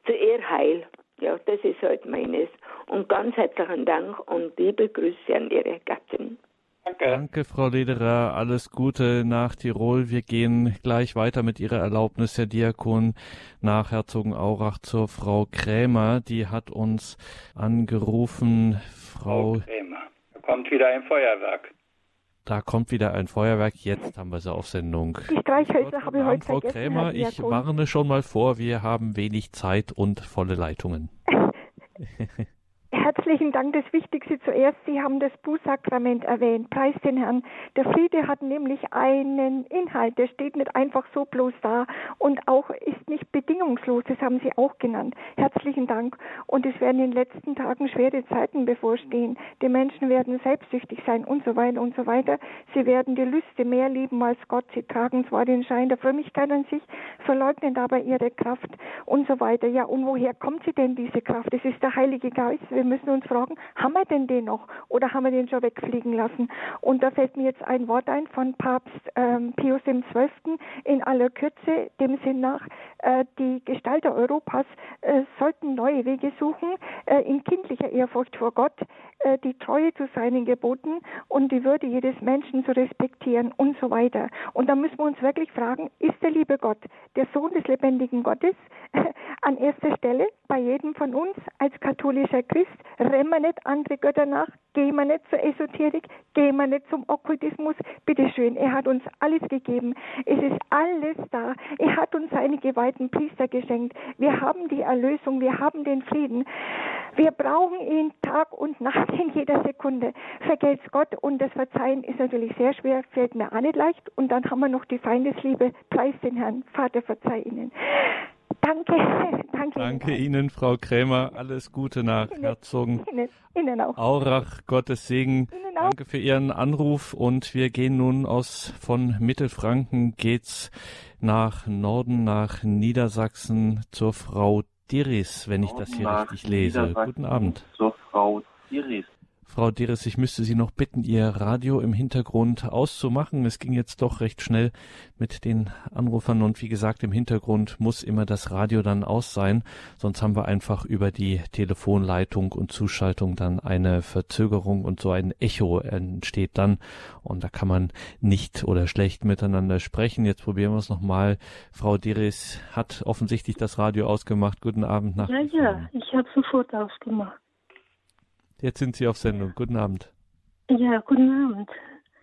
zu ihr Heil. Ja, das ist halt meines. Und ganz herzlichen Dank und liebe Grüße an Ihre Gattin. Danke. Danke, Frau Lederer. Alles Gute nach Tirol. Wir gehen gleich weiter mit Ihrer Erlaubnis, Herr Diakon, nach Herzogenaurach zur Frau Krämer. Die hat uns angerufen. Frau, Frau Krämer kommt wieder ein Feuerwerk. Da kommt wieder ein Feuerwerk. Jetzt haben wir sie auf Sendung. Die Streichhölzer habe ich heute Frau vergessen. Krämer, ich warne schon mal vor, wir haben wenig Zeit und volle Leitungen. Herzlichen Dank. Das Wichtigste zuerst, Sie haben das Bußsakrament erwähnt. Preis den Herrn. Der Friede hat nämlich einen Inhalt. Der steht nicht einfach so bloß da und auch ist nicht bedingungslos. Das haben Sie auch genannt. Herzlichen Dank. Und es werden in den letzten Tagen schwere Zeiten bevorstehen. Die Menschen werden selbstsüchtig sein und so weiter und so weiter. Sie werden die Lüste mehr lieben als Gott. Sie tragen zwar den Schein der Frömmigkeit an sich, verleugnen aber ihre Kraft und so weiter. Ja, und woher kommt sie denn, diese Kraft? Es ist der Heilige Geist. Wir wir müssen uns fragen, haben wir denn den noch oder haben wir den schon wegfliegen lassen? Und da fällt mir jetzt ein Wort ein von Papst ähm, Pius XII. in aller Kürze, dem Sinn nach, äh, die Gestalter Europas äh, sollten neue Wege suchen, äh, in kindlicher Ehrfurcht vor Gott, äh, die Treue zu seinen Geboten und die Würde jedes Menschen zu respektieren und so weiter. Und da müssen wir uns wirklich fragen, ist der liebe Gott, der Sohn des lebendigen Gottes, an erster Stelle bei jedem von uns als katholischer Christ? Rennen wir nicht andere Götter nach? Gehen wir nicht zur Esoterik? Gehen wir nicht zum Okkultismus? Bitte schön, er hat uns alles gegeben. Es ist alles da. Er hat uns seine geweihten Priester geschenkt. Wir haben die Erlösung, wir haben den Frieden. Wir brauchen ihn Tag und Nacht in jeder Sekunde. Vergelt's Gott und das Verzeihen ist natürlich sehr schwer, fällt mir auch nicht leicht. Und dann haben wir noch die Feindesliebe. Preis den Herrn. Vater, verzeih ihnen. Danke, danke. Danke Ihnen, Frau Krämer. Alles Gute nach Ihnen, Herzogen. Ihnen, Ihnen auch. Aurach, Gottes Segen. Ihnen auch. Danke für Ihren Anruf und wir gehen nun aus von Mittelfranken geht's nach Norden, nach Niedersachsen zur Frau Diris, wenn ich das hier richtig lese. Guten Abend. Zur Frau Diris. Frau Deres, ich müsste Sie noch bitten, Ihr Radio im Hintergrund auszumachen. Es ging jetzt doch recht schnell mit den Anrufern und wie gesagt, im Hintergrund muss immer das Radio dann aus sein, sonst haben wir einfach über die Telefonleitung und Zuschaltung dann eine Verzögerung und so ein Echo entsteht dann und da kann man nicht oder schlecht miteinander sprechen. Jetzt probieren wir es nochmal. Frau Deres hat offensichtlich das Radio ausgemacht. Guten Abend nach. Ja, ja, ich habe sofort ausgemacht. Jetzt sind Sie auf Sendung. Guten Abend. Ja, guten Abend.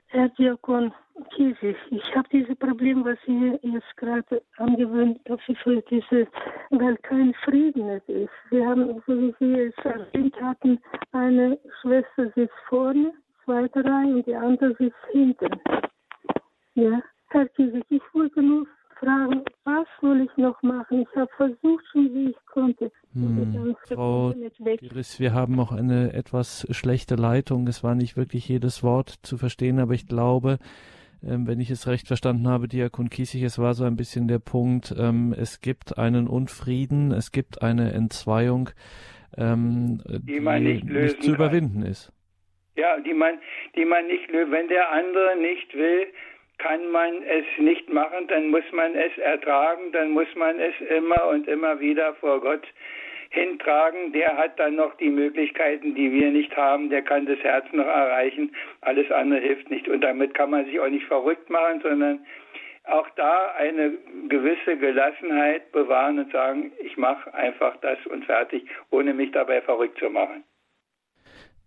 Herr Diakon Kiesig, ich habe dieses Problem, was Sie jetzt gerade angewöhnt haben, weil kein Frieden ist. Wir haben, so wie Sie es erwähnt hatten, eine Schwester sitzt vorne, zweite Reihe und die andere sitzt hinten. Ja, Herr Kiesig, ich wollte nur fragen, was soll ich noch machen? Ich habe versucht schon, wie ich konnte. Hm, Frau Giris, wir haben auch eine etwas schlechte Leitung. Es war nicht wirklich jedes Wort zu verstehen, aber ich glaube, ähm, wenn ich es recht verstanden habe, Diakon Kiesig, es war so ein bisschen der Punkt, ähm, es gibt einen Unfrieden, es gibt eine Entzweiung, ähm, die, die nicht, nicht, zu überwinden kann. ist. Ja, die man, die man nicht, wenn der andere nicht will, kann man es nicht machen, dann muss man es ertragen, dann muss man es immer und immer wieder vor Gott hintragen. Der hat dann noch die Möglichkeiten, die wir nicht haben. Der kann das Herz noch erreichen. Alles andere hilft nicht. Und damit kann man sich auch nicht verrückt machen, sondern auch da eine gewisse Gelassenheit bewahren und sagen, ich mache einfach das und fertig, ohne mich dabei verrückt zu machen.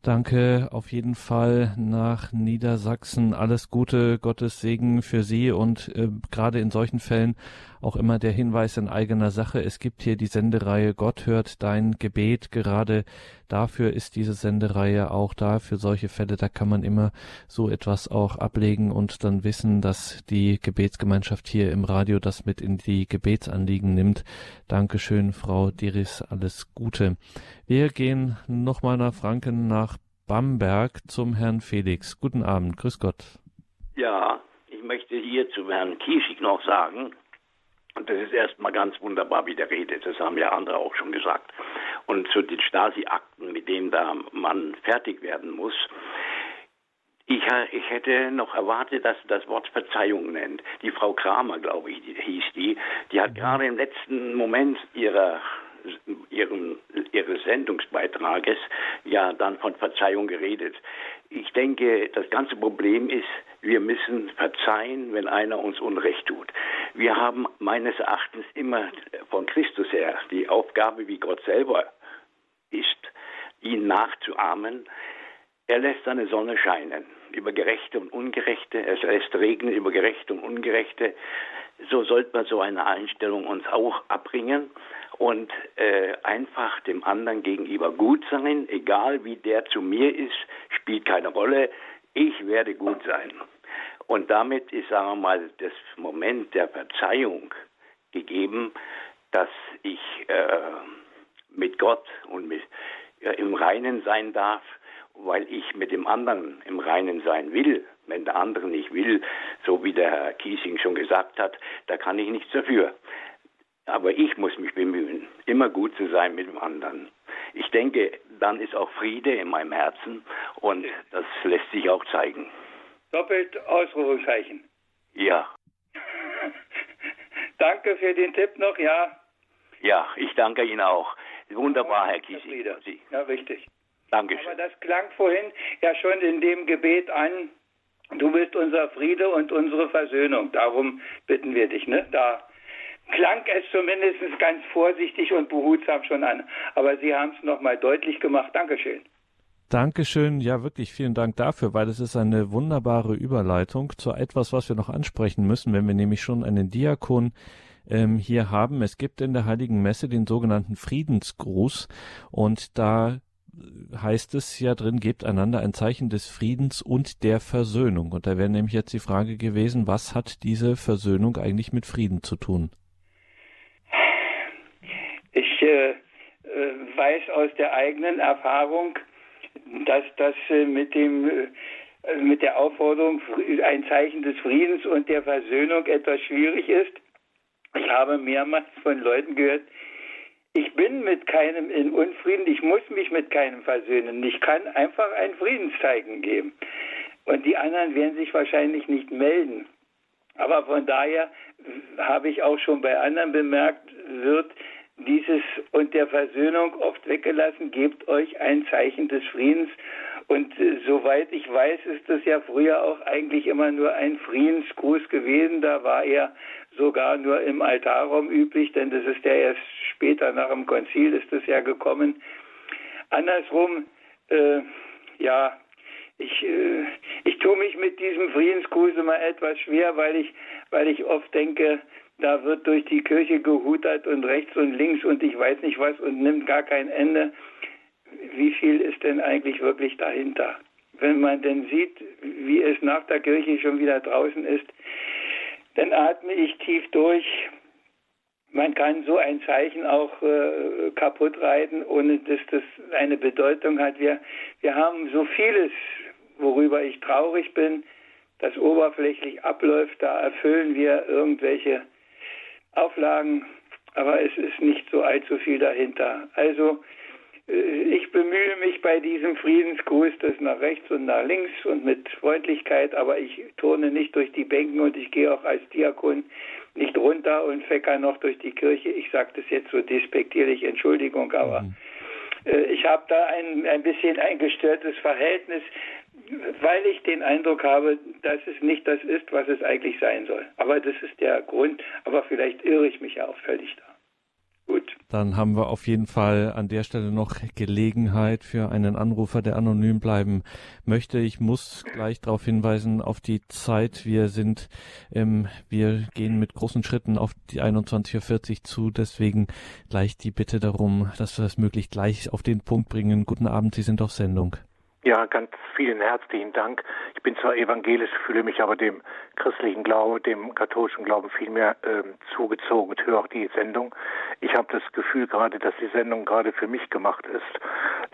Danke auf jeden Fall nach Niedersachsen. Alles Gute, Gottes Segen für Sie und äh, gerade in solchen Fällen auch immer der Hinweis in eigener Sache. Es gibt hier die Sendereihe Gott hört dein Gebet. Gerade dafür ist diese Sendereihe auch da. Für solche Fälle, da kann man immer so etwas auch ablegen und dann wissen, dass die Gebetsgemeinschaft hier im Radio das mit in die Gebetsanliegen nimmt. Dankeschön, Frau Diris. Alles Gute. Wir gehen nochmal nach Franken, nach Bamberg zum Herrn Felix. Guten Abend. Grüß Gott. Ja, ich möchte hier zum Herrn Kiesig noch sagen, und das ist erstmal ganz wunderbar, wie der redet. Das haben ja andere auch schon gesagt. Und zu den Stasi-Akten, mit denen da man fertig werden muss. Ich, ich, hätte noch erwartet, dass das Wort Verzeihung nennt. Die Frau Kramer, glaube ich, die, hieß die, die hat mhm. gerade im letzten Moment ihrer ihren, ihres Sendungsbeitrages ja dann von Verzeihung geredet. Ich denke, das ganze Problem ist, wir müssen verzeihen, wenn einer uns Unrecht tut. Wir haben meines Erachtens immer von Christus her die Aufgabe, wie Gott selber ist, ihn nachzuahmen. Er lässt seine Sonne scheinen über Gerechte und Ungerechte. Er lässt regnen über Gerechte und Ungerechte. So sollte man so eine Einstellung uns auch abbringen und äh, einfach dem anderen gegenüber gut sein, egal wie der zu mir ist, spielt keine Rolle. Ich werde gut sein. Und damit ist, sagen wir mal, das Moment der Verzeihung gegeben, dass ich äh, mit Gott und mit, äh, im Reinen sein darf, weil ich mit dem anderen im Reinen sein will. Wenn der andere nicht will, so wie der Herr Kiesing schon gesagt hat, da kann ich nichts dafür. Aber ich muss mich bemühen, immer gut zu sein mit dem anderen. Ich denke, dann ist auch Friede in meinem Herzen und das lässt sich auch zeigen. Doppelt Ausrufezeichen. Ja. danke für den Tipp noch, ja. Ja, ich danke Ihnen auch. Wunderbar, Herr Kiesig. Ja, richtig. Dankeschön. Aber das klang vorhin ja schon in dem Gebet an, du bist unser Friede und unsere Versöhnung. Darum bitten wir dich, ne? Da klang es zumindest ganz vorsichtig und behutsam schon an. Aber Sie haben es nochmal deutlich gemacht. Dankeschön. Dankeschön, ja wirklich vielen Dank dafür, weil es ist eine wunderbare Überleitung zu etwas, was wir noch ansprechen müssen, wenn wir nämlich schon einen Diakon ähm, hier haben. Es gibt in der Heiligen Messe den sogenannten Friedensgruß und da heißt es ja drin, gebt einander ein Zeichen des Friedens und der Versöhnung. Und da wäre nämlich jetzt die Frage gewesen, was hat diese Versöhnung eigentlich mit Frieden zu tun? Ich äh, äh, weiß aus der eigenen Erfahrung, dass das äh, mit dem äh, mit der Aufforderung ein Zeichen des Friedens und der Versöhnung etwas schwierig ist. Ich habe mehrmals von Leuten gehört, ich bin mit keinem in Unfrieden, ich muss mich mit keinem versöhnen. Ich kann einfach ein Friedenszeichen geben. Und die anderen werden sich wahrscheinlich nicht melden. Aber von daher habe ich auch schon bei anderen bemerkt, wird dieses und der Versöhnung oft weggelassen, gebt euch ein Zeichen des Friedens. Und äh, soweit ich weiß, ist das ja früher auch eigentlich immer nur ein Friedensgruß gewesen. Da war er sogar nur im Altarraum üblich, denn das ist ja erst später nach dem Konzil ist das ja gekommen. Andersrum, äh, ja, ich, äh, ich tue mich mit diesem Friedensgruß immer etwas schwer, weil ich, weil ich oft denke, da wird durch die Kirche gehutert und rechts und links und ich weiß nicht was und nimmt gar kein Ende. Wie viel ist denn eigentlich wirklich dahinter? Wenn man denn sieht, wie es nach der Kirche schon wieder draußen ist, dann atme ich tief durch. Man kann so ein Zeichen auch äh, kaputt reiten, ohne dass das eine Bedeutung hat. Wir, wir haben so vieles, worüber ich traurig bin, das oberflächlich abläuft. Da erfüllen wir irgendwelche Auflagen, aber es ist nicht so allzu viel dahinter. Also äh, ich bemühe mich bei diesem Friedensgruß, das nach rechts und nach links und mit Freundlichkeit, aber ich turne nicht durch die Bänken und ich gehe auch als Diakon nicht runter und fecker noch durch die Kirche. Ich sage das jetzt so despektierlich, Entschuldigung, aber mhm. Äh, ich habe da ein, ein bisschen ein gestörtes Verhältnis, weil ich den Eindruck habe, dass es nicht das ist, was es eigentlich sein soll. Aber das ist der Grund, aber vielleicht irre ich mich ja auch völlig da. Gut. Dann haben wir auf jeden Fall an der Stelle noch Gelegenheit für einen Anrufer, der anonym bleiben möchte. Ich muss gleich darauf hinweisen auf die Zeit. Wir sind, ähm, wir gehen mit großen Schritten auf die 21.40 Uhr zu. Deswegen gleich die Bitte darum, dass wir das möglichst gleich auf den Punkt bringen. Guten Abend, Sie sind auf Sendung. Ja, ganz vielen herzlichen Dank. Ich bin zwar evangelisch, fühle mich aber dem christlichen Glauben, dem katholischen Glauben viel mehr äh, zugezogen und höre auch die Sendung. Ich habe das Gefühl gerade, dass die Sendung gerade für mich gemacht ist.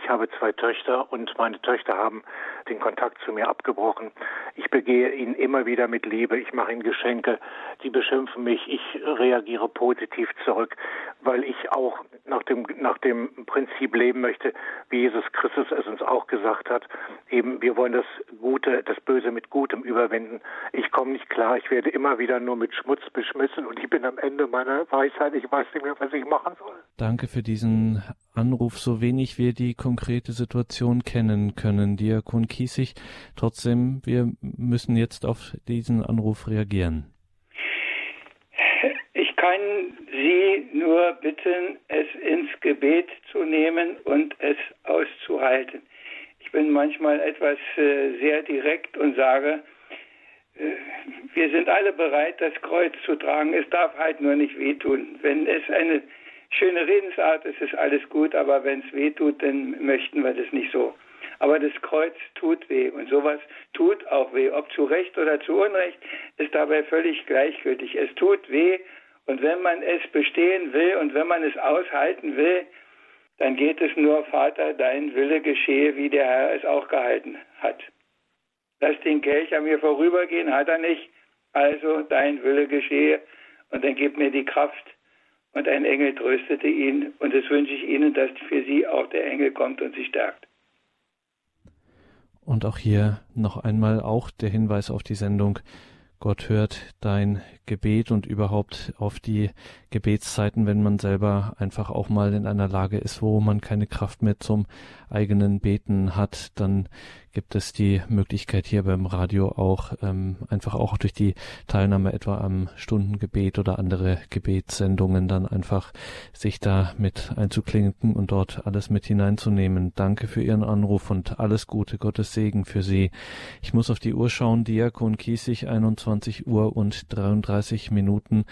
Ich habe zwei Töchter und meine Töchter haben den Kontakt zu mir abgebrochen. Ich begehe ihnen immer wieder mit Liebe. Ich mache ihnen Geschenke. Die beschimpfen mich. Ich reagiere positiv zurück, weil ich auch nach dem, nach dem Prinzip leben möchte, wie Jesus Christus es uns auch gesagt hat. Eben, wir wollen das Gute, das Böse mit Gutem überwinden. Ich komme nicht klar. Ich werde immer wieder nur mit Schmutz beschmissen und ich bin am Ende meiner Weisheit. Ich weiß nicht mehr, was ich machen soll. Danke für diesen Anruf, so wenig wir die konkrete Situation kennen können. Diakon Kiesig, trotzdem, wir müssen jetzt auf diesen Anruf reagieren. Ich kann Sie nur bitten, es ins Gebet zu nehmen und es auszuhalten. Ich bin manchmal etwas äh, sehr direkt und sage, äh, wir sind alle bereit, das Kreuz zu tragen. Es darf halt nur nicht wehtun. Wenn es eine schöne Redensart, es ist alles gut, aber wenn es weh tut, dann möchten wir das nicht so. Aber das Kreuz tut weh und sowas tut auch weh. Ob zu Recht oder zu Unrecht, ist dabei völlig gleichgültig. Es tut weh und wenn man es bestehen will und wenn man es aushalten will, dann geht es nur, Vater, dein Wille geschehe, wie der Herr es auch gehalten hat. Lass den Kelch an mir vorübergehen, hat er nicht. Also dein Wille geschehe und dann gib mir die Kraft, und ein Engel tröstete ihn. Und das wünsche ich Ihnen, dass für Sie auch der Engel kommt und Sie stärkt. Und auch hier noch einmal auch der Hinweis auf die Sendung. Gott hört dein Gebet und überhaupt auf die Gebetszeiten, wenn man selber einfach auch mal in einer Lage ist, wo man keine Kraft mehr zum eigenen Beten hat, dann gibt es die Möglichkeit hier beim Radio auch ähm, einfach auch durch die Teilnahme etwa am Stundengebet oder andere Gebetssendungen dann einfach sich da mit einzuklinken und dort alles mit hineinzunehmen. Danke für Ihren Anruf und alles Gute, Gottes Segen für Sie. Ich muss auf die Uhr schauen, Diakon Kiesig, 21 Uhr und 33 Minuten.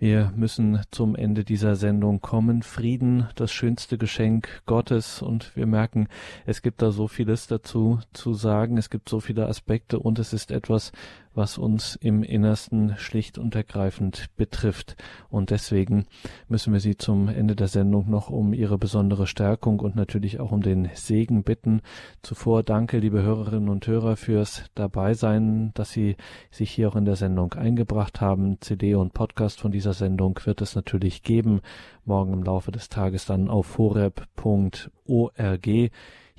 Wir müssen zum Ende dieser Sendung kommen. Frieden, das schönste Geschenk Gottes und wir merken, es gibt da so vieles dazu sagen. Es gibt so viele Aspekte und es ist etwas, was uns im Innersten schlicht und ergreifend betrifft. Und deswegen müssen wir Sie zum Ende der Sendung noch um Ihre besondere Stärkung und natürlich auch um den Segen bitten. Zuvor danke, liebe Hörerinnen und Hörer, fürs Dabeisein, dass Sie sich hier auch in der Sendung eingebracht haben. CD und Podcast von dieser Sendung wird es natürlich geben. Morgen im Laufe des Tages dann auf horeb.org.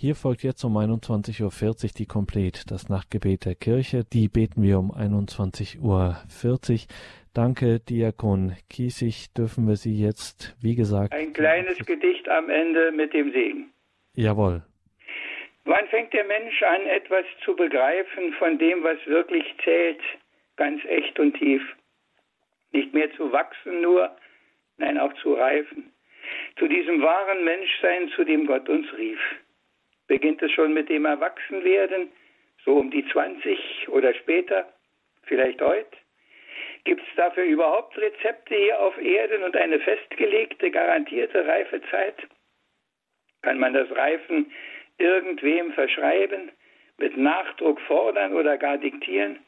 Hier folgt jetzt um 21.40 Uhr die Komplet, das Nachtgebet der Kirche. Die beten wir um 21.40 Uhr. Danke, Diakon Kiesig. Dürfen wir Sie jetzt, wie gesagt. Ein kleines Gedicht am Ende mit dem Segen. Jawohl. Wann fängt der Mensch an, etwas zu begreifen von dem, was wirklich zählt, ganz echt und tief? Nicht mehr zu wachsen nur, nein auch zu reifen. Zu diesem wahren Menschsein, zu dem Gott uns rief. Beginnt es schon mit dem Erwachsenwerden, so um die 20 oder später, vielleicht heute? Gibt es dafür überhaupt Rezepte hier auf Erden und eine festgelegte, garantierte Reifezeit? Kann man das Reifen irgendwem verschreiben, mit Nachdruck fordern oder gar diktieren?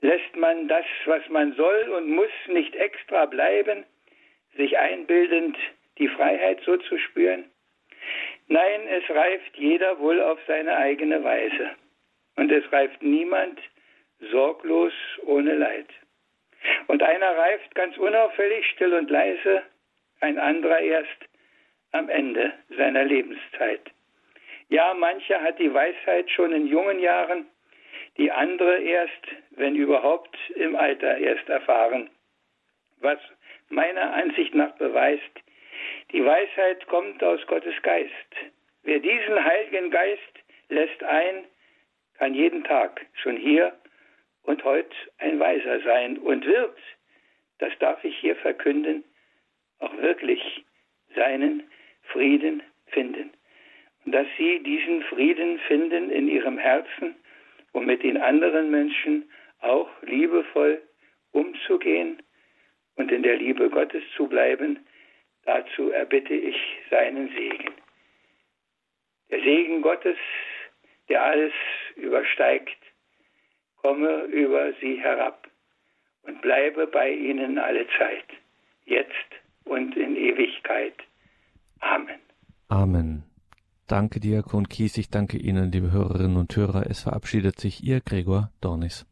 Lässt man das, was man soll und muss, nicht extra bleiben, sich einbildend die Freiheit so zu spüren? Nein, es reift jeder wohl auf seine eigene Weise. Und es reift niemand sorglos ohne Leid. Und einer reift ganz unauffällig, still und leise, ein anderer erst am Ende seiner Lebenszeit. Ja, mancher hat die Weisheit schon in jungen Jahren, die andere erst, wenn überhaupt, im Alter erst erfahren. Was meiner Ansicht nach beweist, die Weisheit kommt aus Gottes Geist. Wer diesen Heiligen Geist lässt ein, kann jeden Tag, schon hier und heute ein Weiser sein und wird, das darf ich hier verkünden, auch wirklich seinen Frieden finden. Und dass Sie diesen Frieden finden in Ihrem Herzen, um mit den anderen Menschen auch liebevoll umzugehen und in der Liebe Gottes zu bleiben, dazu erbitte ich seinen Segen. Der Segen Gottes, der alles übersteigt, komme über sie herab und bleibe bei ihnen alle Zeit, jetzt und in Ewigkeit. Amen. Amen. Danke, Diakon Kies. Ich danke Ihnen, liebe Hörerinnen und Hörer. Es verabschiedet sich Ihr Gregor Dornis.